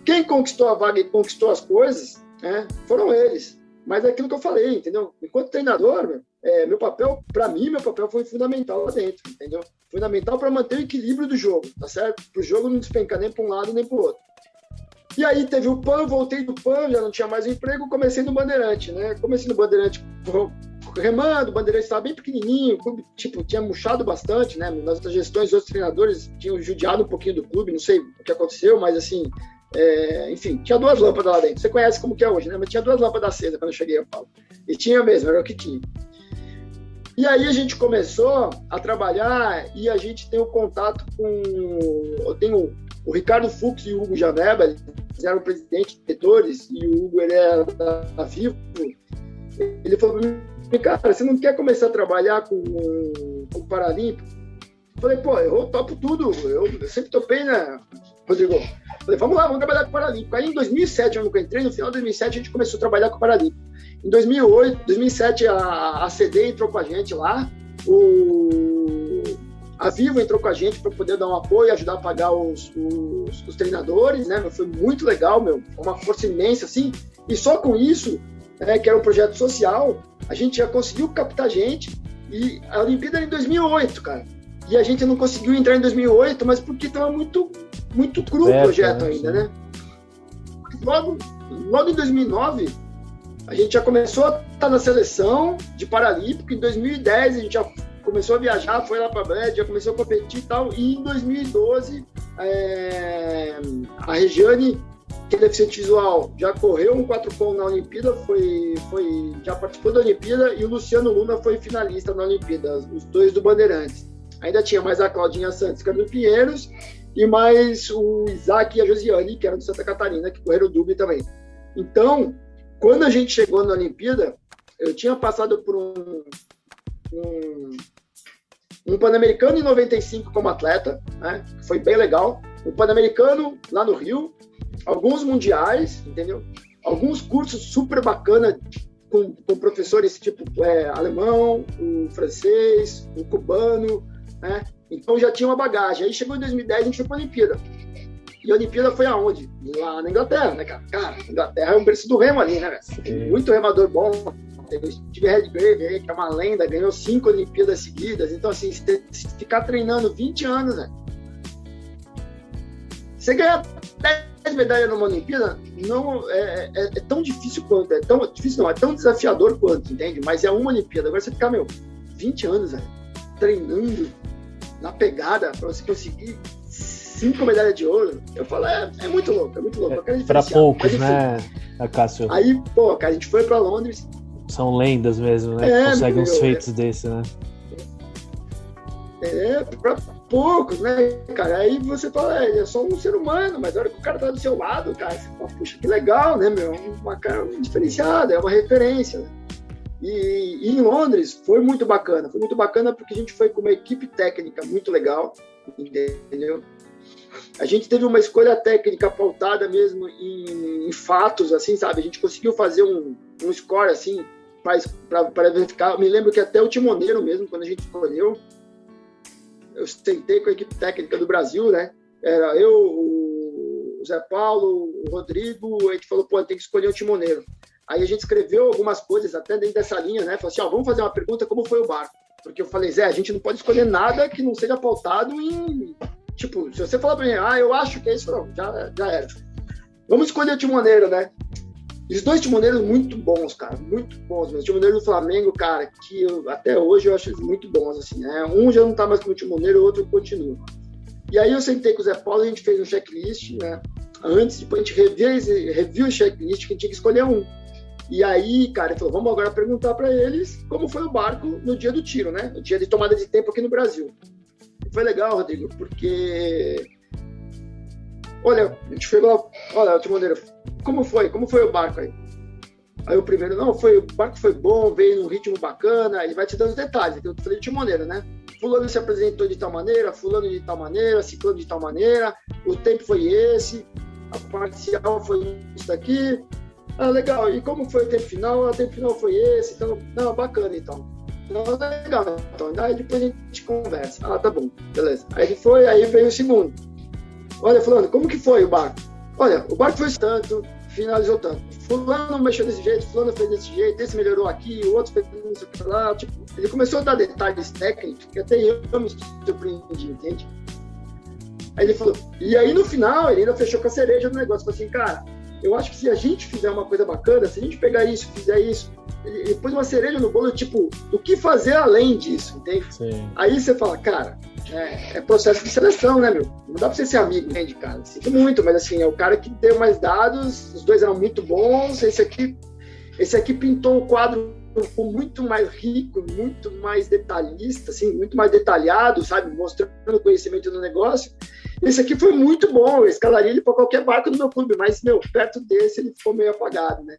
Quem conquistou a vaga e conquistou as coisas, né, foram eles. Mas é aquilo que eu falei, entendeu? Enquanto treinador, meu, é, meu papel, para mim, meu papel foi fundamental lá dentro, entendeu? Fundamental para manter o equilíbrio do jogo, tá certo? Para o jogo não despencar nem para um lado nem para o outro. E aí teve o PAN, voltei do PAN, já não tinha mais emprego, comecei no Bandeirante, né? Comecei no Bandeirante remando, o Bandeirante estava bem pequenininho, o clube, tipo, tinha murchado bastante, né? Nas outras gestões, os outros treinadores tinham judiado um pouquinho do clube, não sei o que aconteceu, mas assim, é, enfim, tinha duas lâmpadas lá dentro. Você conhece como que é hoje, né? Mas tinha duas lâmpadas acesas quando eu cheguei, eu falo. E tinha mesmo, era o que tinha. E aí a gente começou a trabalhar e a gente tem o um contato com. Eu tenho o Ricardo Fux e o Hugo Janeba, eles eram presidentes diretores, e o Hugo ele era da Vivo. Ele falou para mim, cara, você não quer começar a trabalhar com, com o Paralímpico? Falei, pô, eu topo tudo, eu, eu sempre topei, né, Rodrigo? Falei, vamos lá, vamos trabalhar com o Paralímpico. Aí em 2007, eu entrei, no final de 2007 a gente começou a trabalhar com o Paralímpico. Em 2008, 2007 a, a CD entrou com a gente lá, o, a Vivo entrou com a gente para poder dar um apoio, ajudar a pagar os, os, os treinadores, né? Foi muito legal, meu, uma força imensa, assim. E só com isso, né, que era um projeto social, a gente já conseguiu captar gente. E a Olimpíada era em 2008, cara e a gente não conseguiu entrar em 2008, mas porque estava muito, muito cru o projeto né? ainda, né? Logo, logo em 2009, a gente já começou a estar na seleção de Paralímpico. Em 2010, a gente já começou a viajar, foi lá para a Brad, já começou a competir e tal. E em 2012, é, a Regiane, que é deficiente visual, já correu um 4 com na Olimpíada, foi, foi, já participou da Olimpíada, e o Luciano Luna foi finalista na Olimpíada, os dois do Bandeirantes. Ainda tinha mais a Claudinha Santos, que era do Pinheiros, e mais o Isaac e a Josiane, que eram de Santa Catarina, que correram o Duble também. Então, quando a gente chegou na Olimpíada, eu tinha passado por um, um, um Pan-Americano em 95 como atleta, né? Foi bem legal. O Pan-Americano lá no Rio, alguns mundiais, entendeu? Alguns cursos super bacana com, com professores tipo é, alemão, o francês, o cubano, né? Então já tinha uma bagagem. Aí chegou em 2010, a gente foi para a Olimpíada. E a Olimpíada foi aonde? Lá na Inglaterra, né, cara? Cara, a Inglaterra é um berço do remo ali, né, velho? Muito remador bom. Eu tive Red Grave, que é uma lenda, ganhou cinco Olimpíadas seguidas. Então, assim, se ficar treinando 20 anos, né? Você ganhar 10 medalhas numa Olimpíada não é, é, é, tão difícil quanto. É tão difícil, não, é tão desafiador quanto, entende? Mas é uma Olimpíada. Agora você ficar, meu, 20 anos, velho, treinando na pegada para você conseguir cinco medalhas de ouro, eu falo, é, é muito louco, é muito louco. É, para poucos, Mas, né, Cássio? Aí, pô, cara, a gente foi para Londres. São lendas mesmo, né? É, conseguem uns feitos é, desse, né? É, pra poucos, né, cara? Aí você fala, é, é só um ser humano, mas a hora que o cara tá do seu lado, cara, você fala, puxa, que legal, né, meu? Uma cara diferenciada, é uma referência, né? E, e, em Londres foi muito bacana. Foi muito bacana porque a gente foi com uma equipe técnica muito legal, entendeu? A gente teve uma escolha técnica pautada mesmo em, em fatos, assim, sabe? A gente conseguiu fazer um, um score, assim, para verificar. Eu me lembro que até o timoneiro mesmo, quando a gente escolheu, eu tentei com a equipe técnica do Brasil, né? Era eu, o Zé Paulo, o Rodrigo, a gente falou, pô, tem que escolher um timoneiro. Aí a gente escreveu algumas coisas até dentro dessa linha, né? Falou assim, ó, vamos fazer uma pergunta, como foi o barco? Porque eu falei, Zé, a gente não pode escolher nada que não seja pautado em... Tipo, se você falar pra mim, ah, eu acho que é isso, não, já, já era. Vamos escolher o timoneiro, né? E os dois timoneiros muito bons, cara, muito bons. O timoneiro do Flamengo, cara, que eu, até hoje eu acho eles muito bons, assim, né? Um já não tá mais como timoneiro, o outro continua. E aí eu sentei com o Zé Paulo, a gente fez um checklist, né? Antes, depois a gente reviu, reviu o checklist, que a gente tinha que escolher um. E aí, cara, ele falou: vamos agora perguntar para eles como foi o barco no dia do tiro, né? No dia de tomada de tempo aqui no Brasil. E foi legal, Rodrigo, porque. Olha, a gente chegou olha, Timoneiro, como foi? Como foi o barco aí? Aí o primeiro, não, foi, o barco foi bom, veio num ritmo bacana, ele vai te dando os detalhes, então eu falei de timoneiro, né? Fulano se apresentou de tal maneira, fulano de tal maneira, ciclano de tal maneira, o tempo foi esse, a parcial foi isso daqui, ah, legal. E como foi o tempo final? Ah, o tempo final foi esse. Então, não, bacana então. Não, legal. Então, daí depois a gente conversa. Ah, tá bom. Beleza. Aí ele foi, aí veio o segundo. Olha, fulano, como que foi o barco? Olha, o barco foi tanto, finalizou tanto. Fulano mexeu desse jeito, fulano fez desse jeito, esse melhorou aqui, o outro fez isso aqui lá. Tipo, ele começou a dar detalhes técnicos que até eu me surpreendi, entende? Aí ele falou, e aí no final ele ainda fechou com a cereja do negócio. Falou assim, cara, eu acho que se a gente fizer uma coisa bacana, se a gente pegar isso, fizer isso, e pôs uma cereja no bolo, tipo, o que fazer além disso, entende? Sim. Aí você fala, cara, é, é, processo de seleção, né, meu? Não dá pra você ser amigo, entende, cara? Sinto muito, mas assim, é o cara que deu mais dados, os dois eram muito bons, esse aqui, esse aqui pintou o quadro muito mais rico, muito mais detalhista, assim, muito mais detalhado, sabe? Mostrando conhecimento do negócio. Esse aqui foi muito bom, eu escalaria ele para qualquer barco do meu clube, mas, meu, perto desse ele ficou meio apagado, né?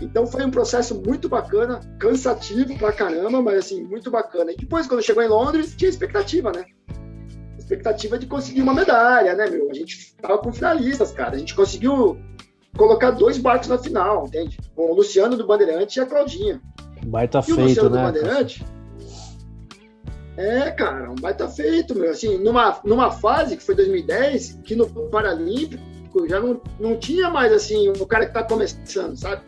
Então foi um processo muito bacana, cansativo pra caramba, mas assim, muito bacana. E depois, quando chegou em Londres, tinha expectativa, né? Expectativa de conseguir uma medalha, né, meu? A gente tava com finalistas, cara. A gente conseguiu colocar dois barcos na final, entende? Com o Luciano do Bandeirante e a Claudinha. Baita e feito, o Luciano né? do Bandeirante. É, cara, um baita feito, meu. Assim, numa, numa fase que foi 2010, que no Paralímpico já não, não tinha mais assim o cara que tá começando, sabe?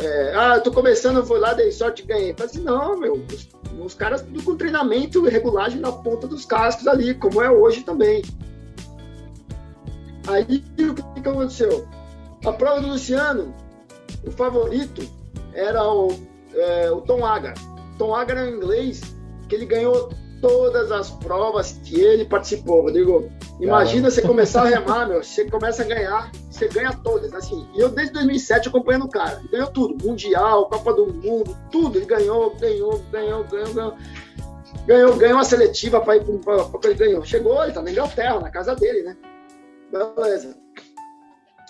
É, ah, eu tô começando, vou lá, dei sorte ganhei. Falei assim, não, meu, os, os caras tudo com treinamento e regulagem na ponta dos cascos ali, como é hoje também. Aí o que, que aconteceu? A prova do Luciano, o favorito era o, é, o Tom Agar. Tom Agar é um inglês que ele ganhou todas as provas que ele participou, Rodrigo. Imagina você começar a remar, meu, você começa a ganhar, você ganha todas, assim. E eu desde 2007 acompanhando o cara, ele ganhou tudo, mundial, Copa do Mundo, tudo, ele ganhou, ganhou, ganhou, ganhou, ganhou. Ganhou, ganhou uma seletiva para ir para ele ganhou. Chegou, ele tá na Inglaterra, na casa dele, né? Beleza.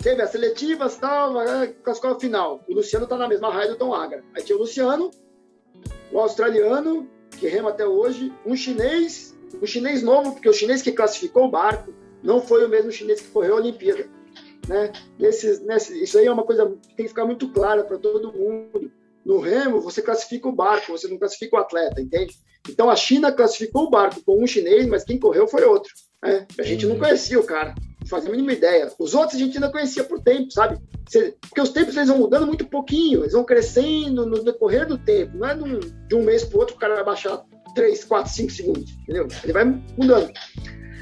Teve as seletivas tal, classificou a final. O Luciano tá na mesma raia do Tom Agra. Aí tinha o Luciano, o australiano, que rema até hoje, um chinês, um chinês novo, porque o chinês que classificou o barco não foi o mesmo chinês que correu a Olimpíada. Né? Nesses, nesse, isso aí é uma coisa que tem que ficar muito clara para todo mundo. No remo, você classifica o barco, você não classifica o atleta, entende? Então a China classificou o barco com um chinês, mas quem correu foi outro. Né? A gente não conhecia o cara, não fazia a mínima ideia. Os outros a gente ainda conhecia por tempo, sabe? Porque os tempos eles vão mudando muito pouquinho, eles vão crescendo no decorrer do tempo. Não é de um mês para o outro o cara vai baixar 3, 4, 5 segundos, entendeu? Ele vai mudando.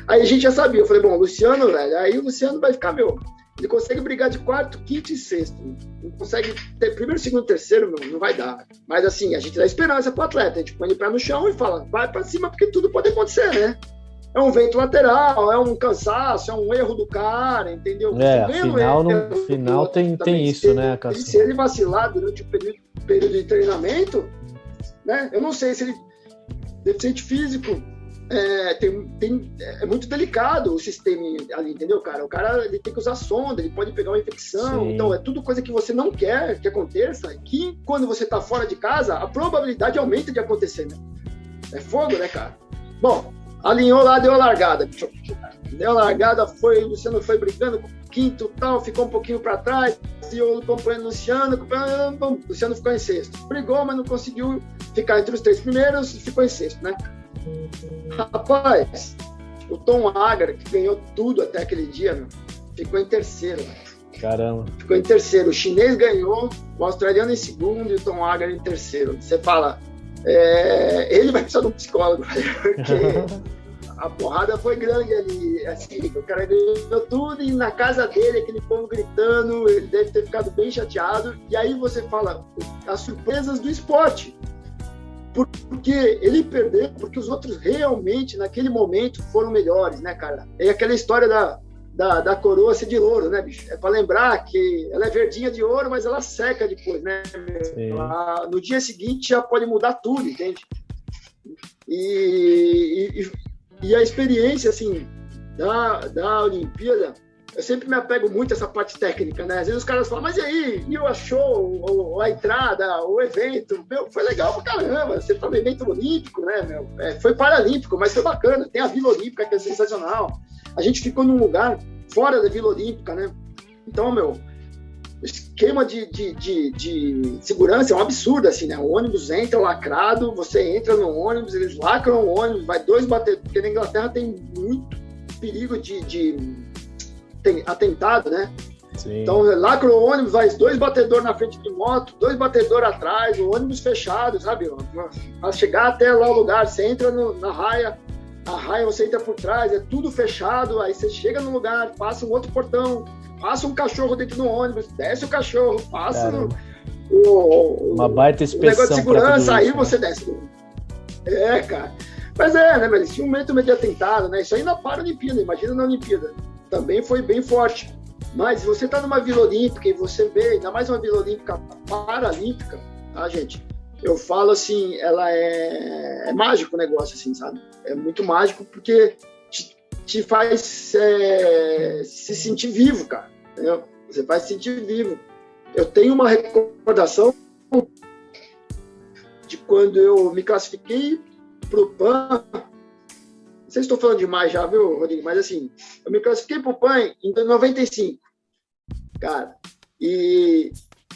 Aí a gente já sabia, eu falei, bom, Luciano, velho, aí o Luciano vai ficar, meu, ele consegue brigar de quarto, quinto e sexto. Não consegue ter primeiro, segundo, terceiro, meu, não vai dar. Mas assim, a gente dá esperança pro atleta. A gente põe ele pé no chão e fala, vai para cima, porque tudo pode acontecer, né? É um vento lateral, é um cansaço, é um erro do cara, entendeu? É, afinal, no final tem, tem isso, se, né, Cássio? Se ele vacilar durante o período, período de treinamento, né? Eu não sei se ele deficiente físico, é, tem, tem, é muito delicado o sistema ali, entendeu, cara? O cara ele tem que usar sonda, ele pode pegar uma infecção, Sim. então é tudo coisa que você não quer que aconteça, que quando você tá fora de casa, a probabilidade aumenta de acontecer, né? É fogo, né, cara? Bom, alinhou lá, deu a largada. Deu a largada, foi, o Luciano foi brigando com o quinto tal, ficou um pouquinho para trás, e o companheiro Luciano, o Luciano ficou em sexto. Brigou, mas não conseguiu ficar entre os três primeiros, ficou em sexto, né? Rapaz, o Tom Agar, que ganhou tudo até aquele dia, meu, ficou em terceiro. Caramba. Ficou em terceiro. O chinês ganhou, o australiano em segundo e o Tom Agar em terceiro. Você fala, é, ele vai precisar de um psicólogo, porque a porrada foi grande ali. Assim, o cara ganhou tudo e na casa dele, aquele povo gritando, ele deve ter ficado bem chateado. E aí você fala, as surpresas do esporte porque ele perdeu, porque os outros realmente, naquele momento, foram melhores, né, cara? É aquela história da, da, da coroa ser de ouro, né, bicho? É para lembrar que ela é verdinha de ouro, mas ela seca depois, né? Ela, no dia seguinte já pode mudar tudo, entende? E, e, e a experiência, assim, da, da Olimpíada eu sempre me apego muito a essa parte técnica, né? Às vezes os caras falam, mas e aí, e o show, ou, a entrada, o evento? Meu, foi legal pra caramba. Você tá no evento olímpico, né, meu? É, foi paralímpico, mas foi bacana. Tem a Vila Olímpica, que é sensacional. A gente ficou num lugar fora da Vila Olímpica, né? Então, meu, o esquema de, de, de, de, segurança é um absurdo, assim, né? O ônibus entra lacrado, você entra no ônibus, eles lacram o ônibus, vai dois bater, porque na Inglaterra tem muito perigo de, de tem atentado, né? Sim. Então, lacra o ônibus, vai dois batedores na frente de moto, dois batedores atrás, o ônibus fechado, sabe? Para chegar até lá o lugar, você entra no, na raia, a raia você entra por trás, é tudo fechado, aí você chega no lugar, passa um outro portão, passa um cachorro dentro do ônibus, desce o cachorro, passa no, o, Uma baita inspeção. O negócio de segurança, aí né? você desce. É, cara. Mas é, né, mas tinha um momento meio de atentado, né? Isso aí na Paralimpíada, imagina na Olimpíada também foi bem forte. Mas você tá numa Vila Olímpica e você vê, ainda mais uma Vila Olímpica paralímpica, tá, gente? Eu falo assim, ela é, é mágico o negócio, assim, sabe? É muito mágico porque te, te faz é, se sentir vivo, cara. Entendeu? Você faz se sentir vivo. Eu tenho uma recordação de quando eu me classifiquei para o PAN. Não sei se estou falando demais já, viu, Rodrigo? Mas assim, eu me classifiquei para o PAN em 95, cara. E,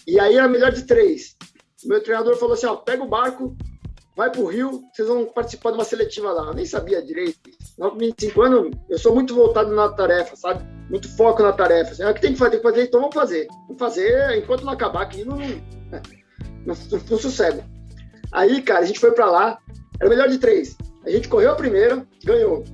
e aí era melhor de três. Meu treinador falou assim: ó, pega o barco, vai para o Rio, vocês vão participar de uma seletiva lá. Eu nem sabia direito. Com 25 anos, eu sou muito voltado na tarefa, sabe? Muito foco na tarefa. Assim, ah, o que tem que fazer? Tem que fazer, então vamos fazer. Vamos fazer enquanto não acabar aqui, não, não, não, não sossego. Aí, cara, a gente foi para lá, era melhor de três. A gente correu a primeira, ganhou.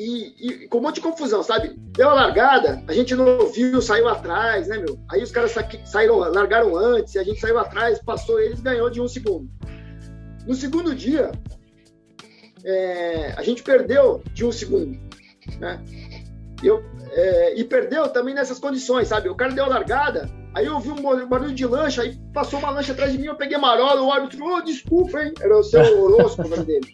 E, e, com um monte de confusão, sabe? Deu a largada, a gente não ouviu, saiu atrás, né, meu? Aí os caras saíram, largaram antes, a gente saiu atrás, passou eles, ganhou de um segundo. No segundo dia, é, a gente perdeu de um segundo, né? Eu, é, e perdeu também nessas condições, sabe? O cara deu a largada, aí eu ouvi um barulho de lancha, aí passou uma lancha atrás de mim, eu peguei marola, o árbitro, oh, desculpa, hein? Era o seu Orosco, o nome dele.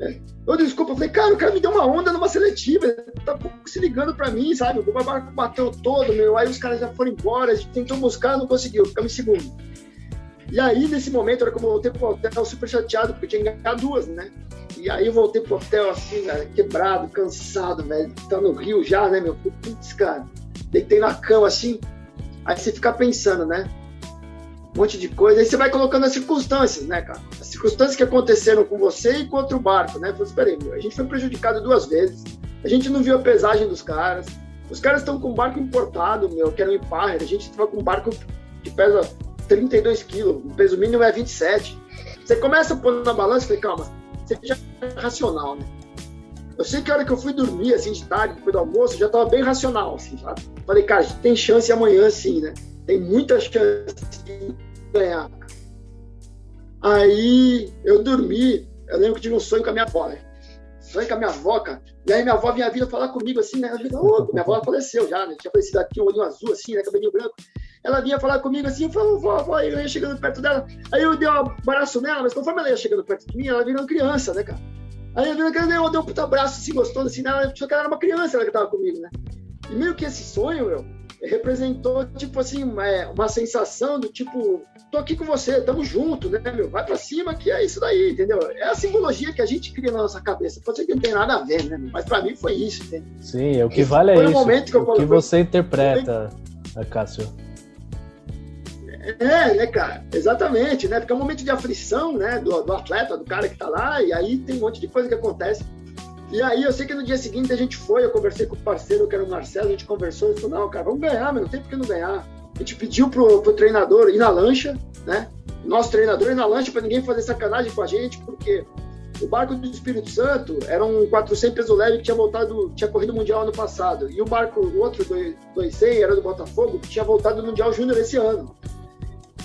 É. Eu desculpa, eu falei, cara, o cara me deu uma onda numa seletiva, tá se ligando pra mim, sabe? O barco bateu todo, meu, aí os caras já foram embora, a gente tentou buscar, não conseguiu, ficamos em segundo. E aí, nesse momento, era como eu voltei pro hotel super chateado, porque tinha ganhado duas, né? E aí eu voltei pro hotel assim, né, quebrado, cansado, velho. Tá no Rio já, né, meu? Putz, cara. Deitei na cama assim. Aí você fica pensando, né? Um monte de coisa. Aí você vai colocando as circunstâncias, né, cara? As circunstâncias que aconteceram com você e com outro barco, né? Falei, espera aí, meu, a gente foi prejudicado duas vezes. A gente não viu a pesagem dos caras. Os caras estão com um barco importado, meu, que era um Empire. A gente estava com um barco que pesa 32 quilos. O peso mínimo é 27. Você começa a pôr na balança e fala, calma, seja racional, né? Eu sei que a hora que eu fui dormir, assim, de tarde, depois do almoço, já estava bem racional, assim, sabe? Falei, cara, tem chance amanhã, sim, né? Tem muita chance de ganhar. Aí eu dormi, eu lembro que tive um sonho com a minha avó, né? Sonho com a minha avó, cara. E aí minha avó vinha vir falar comigo assim, né? minha avó faleceu já, né? Tinha falecido aqui, um olhinho azul, assim, né? Cabelinho branco. Ela vinha falar comigo assim, falou, vó, vó, eu ia chegando perto dela. Aí eu dei um abraço nela, mas conforme ela ia chegando perto de mim, ela virou criança, né, cara? Aí eu dei um puta abraço assim, gostoso, assim, nela, só que ela era uma criança, ela que tava comigo, né? E meio que esse sonho, meu, representou, tipo assim, uma, é, uma sensação do tipo, tô aqui com você, tamo junto, né, meu? Vai pra cima que é isso daí, entendeu? É a simbologia que a gente cria na nossa cabeça. Pode ser que não tenha nada a ver, né? Mas pra mim foi isso, entendeu? Sim, o que vale é isso. que o que você interpreta, Cássio. É, né, cara? Exatamente, né? Porque é um momento de aflição, né, do, do atleta, do cara que tá lá, e aí tem um monte de coisa que acontece. E aí eu sei que no dia seguinte a gente foi, eu conversei com o parceiro, que era o Marcelo, a gente conversou, ele falou, não, cara, vamos ganhar, mas não tem por que não ganhar. A gente pediu pro, pro treinador ir na lancha, né? Nosso treinador ir na lancha para ninguém fazer sacanagem com a gente, porque o barco do Espírito Santo era um 400 peso leve que tinha voltado, tinha corrido o Mundial ano passado. E o barco, o outro 200, era do Botafogo, que tinha voltado no Mundial Júnior esse ano.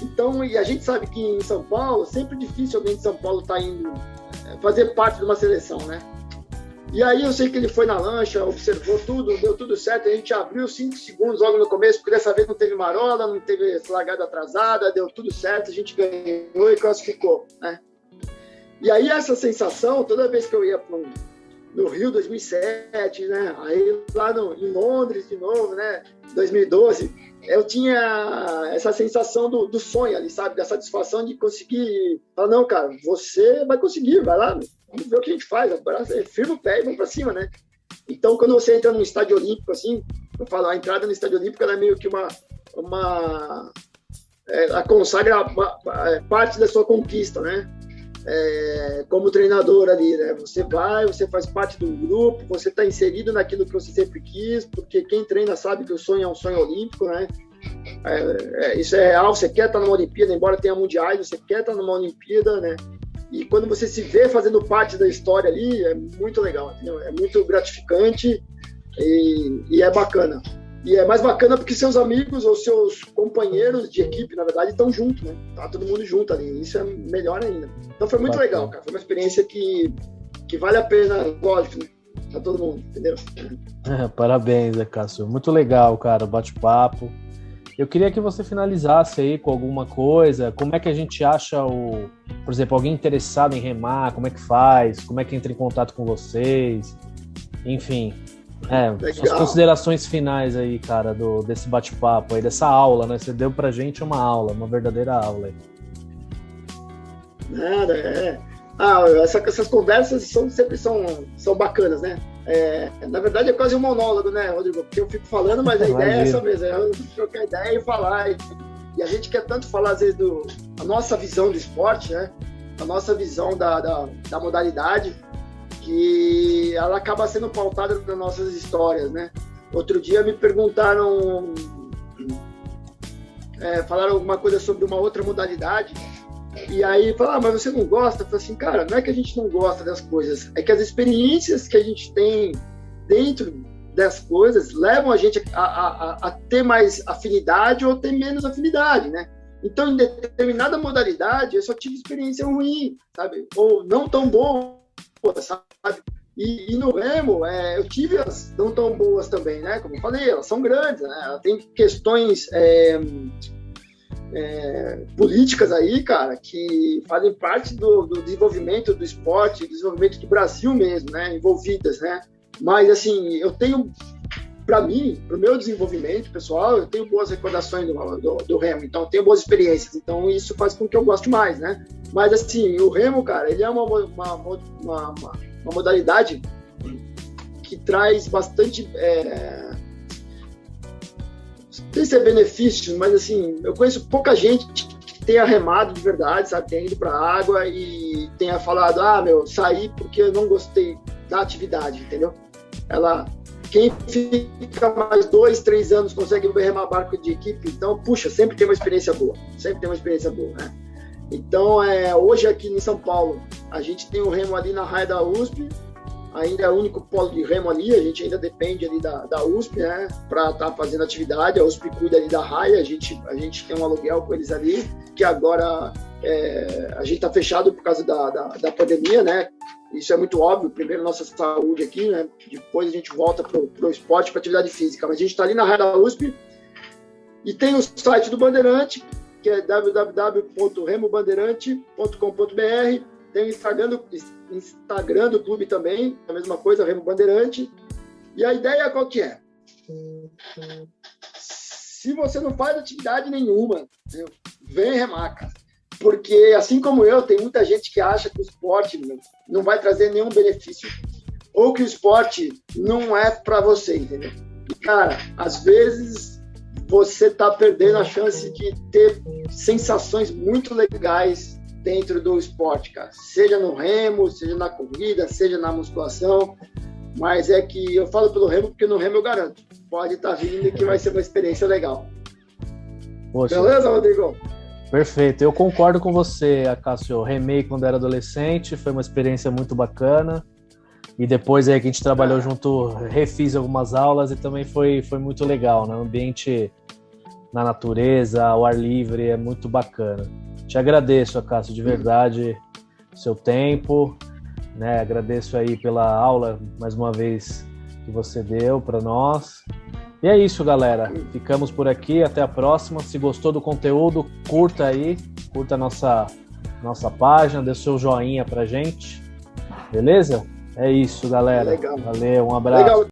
Então, e a gente sabe que em São Paulo, sempre difícil alguém de São Paulo estar tá indo é, fazer parte de uma seleção, né? E aí eu sei que ele foi na lancha, observou tudo, deu tudo certo, a gente abriu cinco segundos logo no começo, porque dessa vez não teve marola, não teve largada atrasada, deu tudo certo, a gente ganhou e classificou, né? E aí essa sensação, toda vez que eu ia para no Rio 2007, né? Aí lá no, em Londres de novo, né? 2012, eu tinha essa sensação do, do, sonho ali, sabe? Da satisfação de conseguir falar, não, cara, você vai conseguir, vai lá, vamos ver o que a gente faz, abraça, firma o pé e vamos pra cima, né? Então, quando você entra num estádio olímpico, assim, eu falo, a entrada no estádio olímpico é meio que uma... uma é, a consagra é, parte da sua conquista, né? é, como treinador ali, né? Você vai, você faz parte do grupo, você está inserido naquilo que você sempre quis, porque quem treina sabe que o sonho é um sonho olímpico, né? É, é, isso é real, você quer estar numa Olimpíada, embora tenha mundiais, você quer estar numa Olimpíada, né? E quando você se vê fazendo parte da história ali, é muito legal, entendeu? é muito gratificante e, e é bacana. E é mais bacana porque seus amigos ou seus companheiros de equipe, na verdade, estão juntos, né? Tá todo mundo junto ali. Isso é melhor ainda. Então foi muito bacana. legal, cara. Foi uma experiência que, que vale a pena, lógico, né? para todo mundo, entendeu? Parabéns, Cássio. Muito legal, cara, bate-papo. Eu queria que você finalizasse aí com alguma coisa. Como é que a gente acha o, por exemplo, alguém interessado em remar, como é que faz? Como é que entra em contato com vocês? Enfim, é, suas considerações finais aí, cara, do, desse bate-papo aí, dessa aula, né? Você deu pra gente uma aula, uma verdadeira aula. Nada, é. Ah, essa, essas conversas são, sempre são, são bacanas, né? É, na verdade é quase um monólogo, né, Rodrigo? Porque eu fico falando, mas a ideia é essa mesmo, é trocar ideia e falar. E, e, a gente quer tanto falar, às vezes, do, a nossa visão do esporte, né? A nossa visão da, da, da modalidade, que ela acaba sendo pautada nas nossas histórias, né? Outro dia me perguntaram, é, falaram alguma coisa sobre uma outra modalidade, e aí fala, ah, mas você não gosta? Falei assim, cara, não é que a gente não gosta das coisas, é que as experiências que a gente tem dentro das coisas levam a gente a, a, a ter mais afinidade ou ter menos afinidade, né? Então, em determinada modalidade, eu só tive experiência ruim, sabe? Ou não tão boa, sabe? E, e no remo, é, eu tive as não tão boas também, né? Como eu falei, elas são grandes, né? Ela tem questões é, é, políticas aí, cara, que fazem parte do, do, desenvolvimento do esporte, desenvolvimento do Brasil mesmo, né, envolvidas, né. Mas assim, eu tenho, para mim, para o meu desenvolvimento pessoal, eu tenho boas recordações do, do, do, remo, então eu tenho boas experiências, então isso faz com que eu goste mais, né. Mas assim, o remo, cara, ele é uma, uma, uma, uma, uma modalidade que traz bastante é, sei se é benefício, mas assim, eu conheço pouca gente que tenha remado de verdade, sabe? Tenha ido para água e tenha falado, ah, meu, saí porque eu não gostei da atividade, entendeu? Ela, quem fica mais dois, três anos consegue remar barco de equipe, então, puxa, sempre tem uma experiência boa, sempre tem uma experiência boa, né? Então, é, hoje aqui em São Paulo, a gente tem o remo ali na raia da USP, ainda é o único polo de remo ali, a gente ainda depende ali da, da USP, né, para estar tá fazendo atividade, a USP cuida ali da raia, a gente, a gente tem um aluguel com eles ali, que agora é, a gente está fechado por causa da, da, da, pandemia, né, isso é muito óbvio, primeiro nossa saúde aqui, né, depois a gente volta para o esporte, para atividade física, mas a gente está ali na raia da USP, e tem o site do Bandeirante, que é www.remobandeirante.com.br, tem o Instagram do, Instagram do clube também, a mesma coisa, Remo Bandeirante. E a ideia qual que é? Se você não faz atividade nenhuma, vem remar, cara. Porque, assim como eu, tem muita gente que acha que o esporte não vai trazer nenhum benefício ou que o esporte não é para você, entendeu? Cara, às vezes você tá perdendo a chance de ter sensações muito legais dentro do esporte, cara. Seja no remo, seja na corrida, seja na musculação. Mas é que eu falo pelo remo porque no remo eu garanto. Pode estar tá vindo que vai ser uma experiência legal. Poxa. Beleza, Rodrigo? Perfeito. Eu concordo com você, Cássio. Eu remei quando era adolescente, foi uma experiência muito bacana. E depois aí que a gente trabalhou junto, refiz algumas aulas e também foi, foi muito legal, né? O ambiente na natureza, ao ar livre, é muito bacana. Te agradeço, Acácio, de verdade, seu tempo, né? Agradeço aí pela aula, mais uma vez, que você deu para nós. E é isso, galera. Ficamos por aqui, até a próxima. Se gostou do conteúdo, curta aí, curta a nossa, nossa página, dê seu joinha pra gente. Beleza? É isso, galera. Legal. Valeu, um abraço. Legal.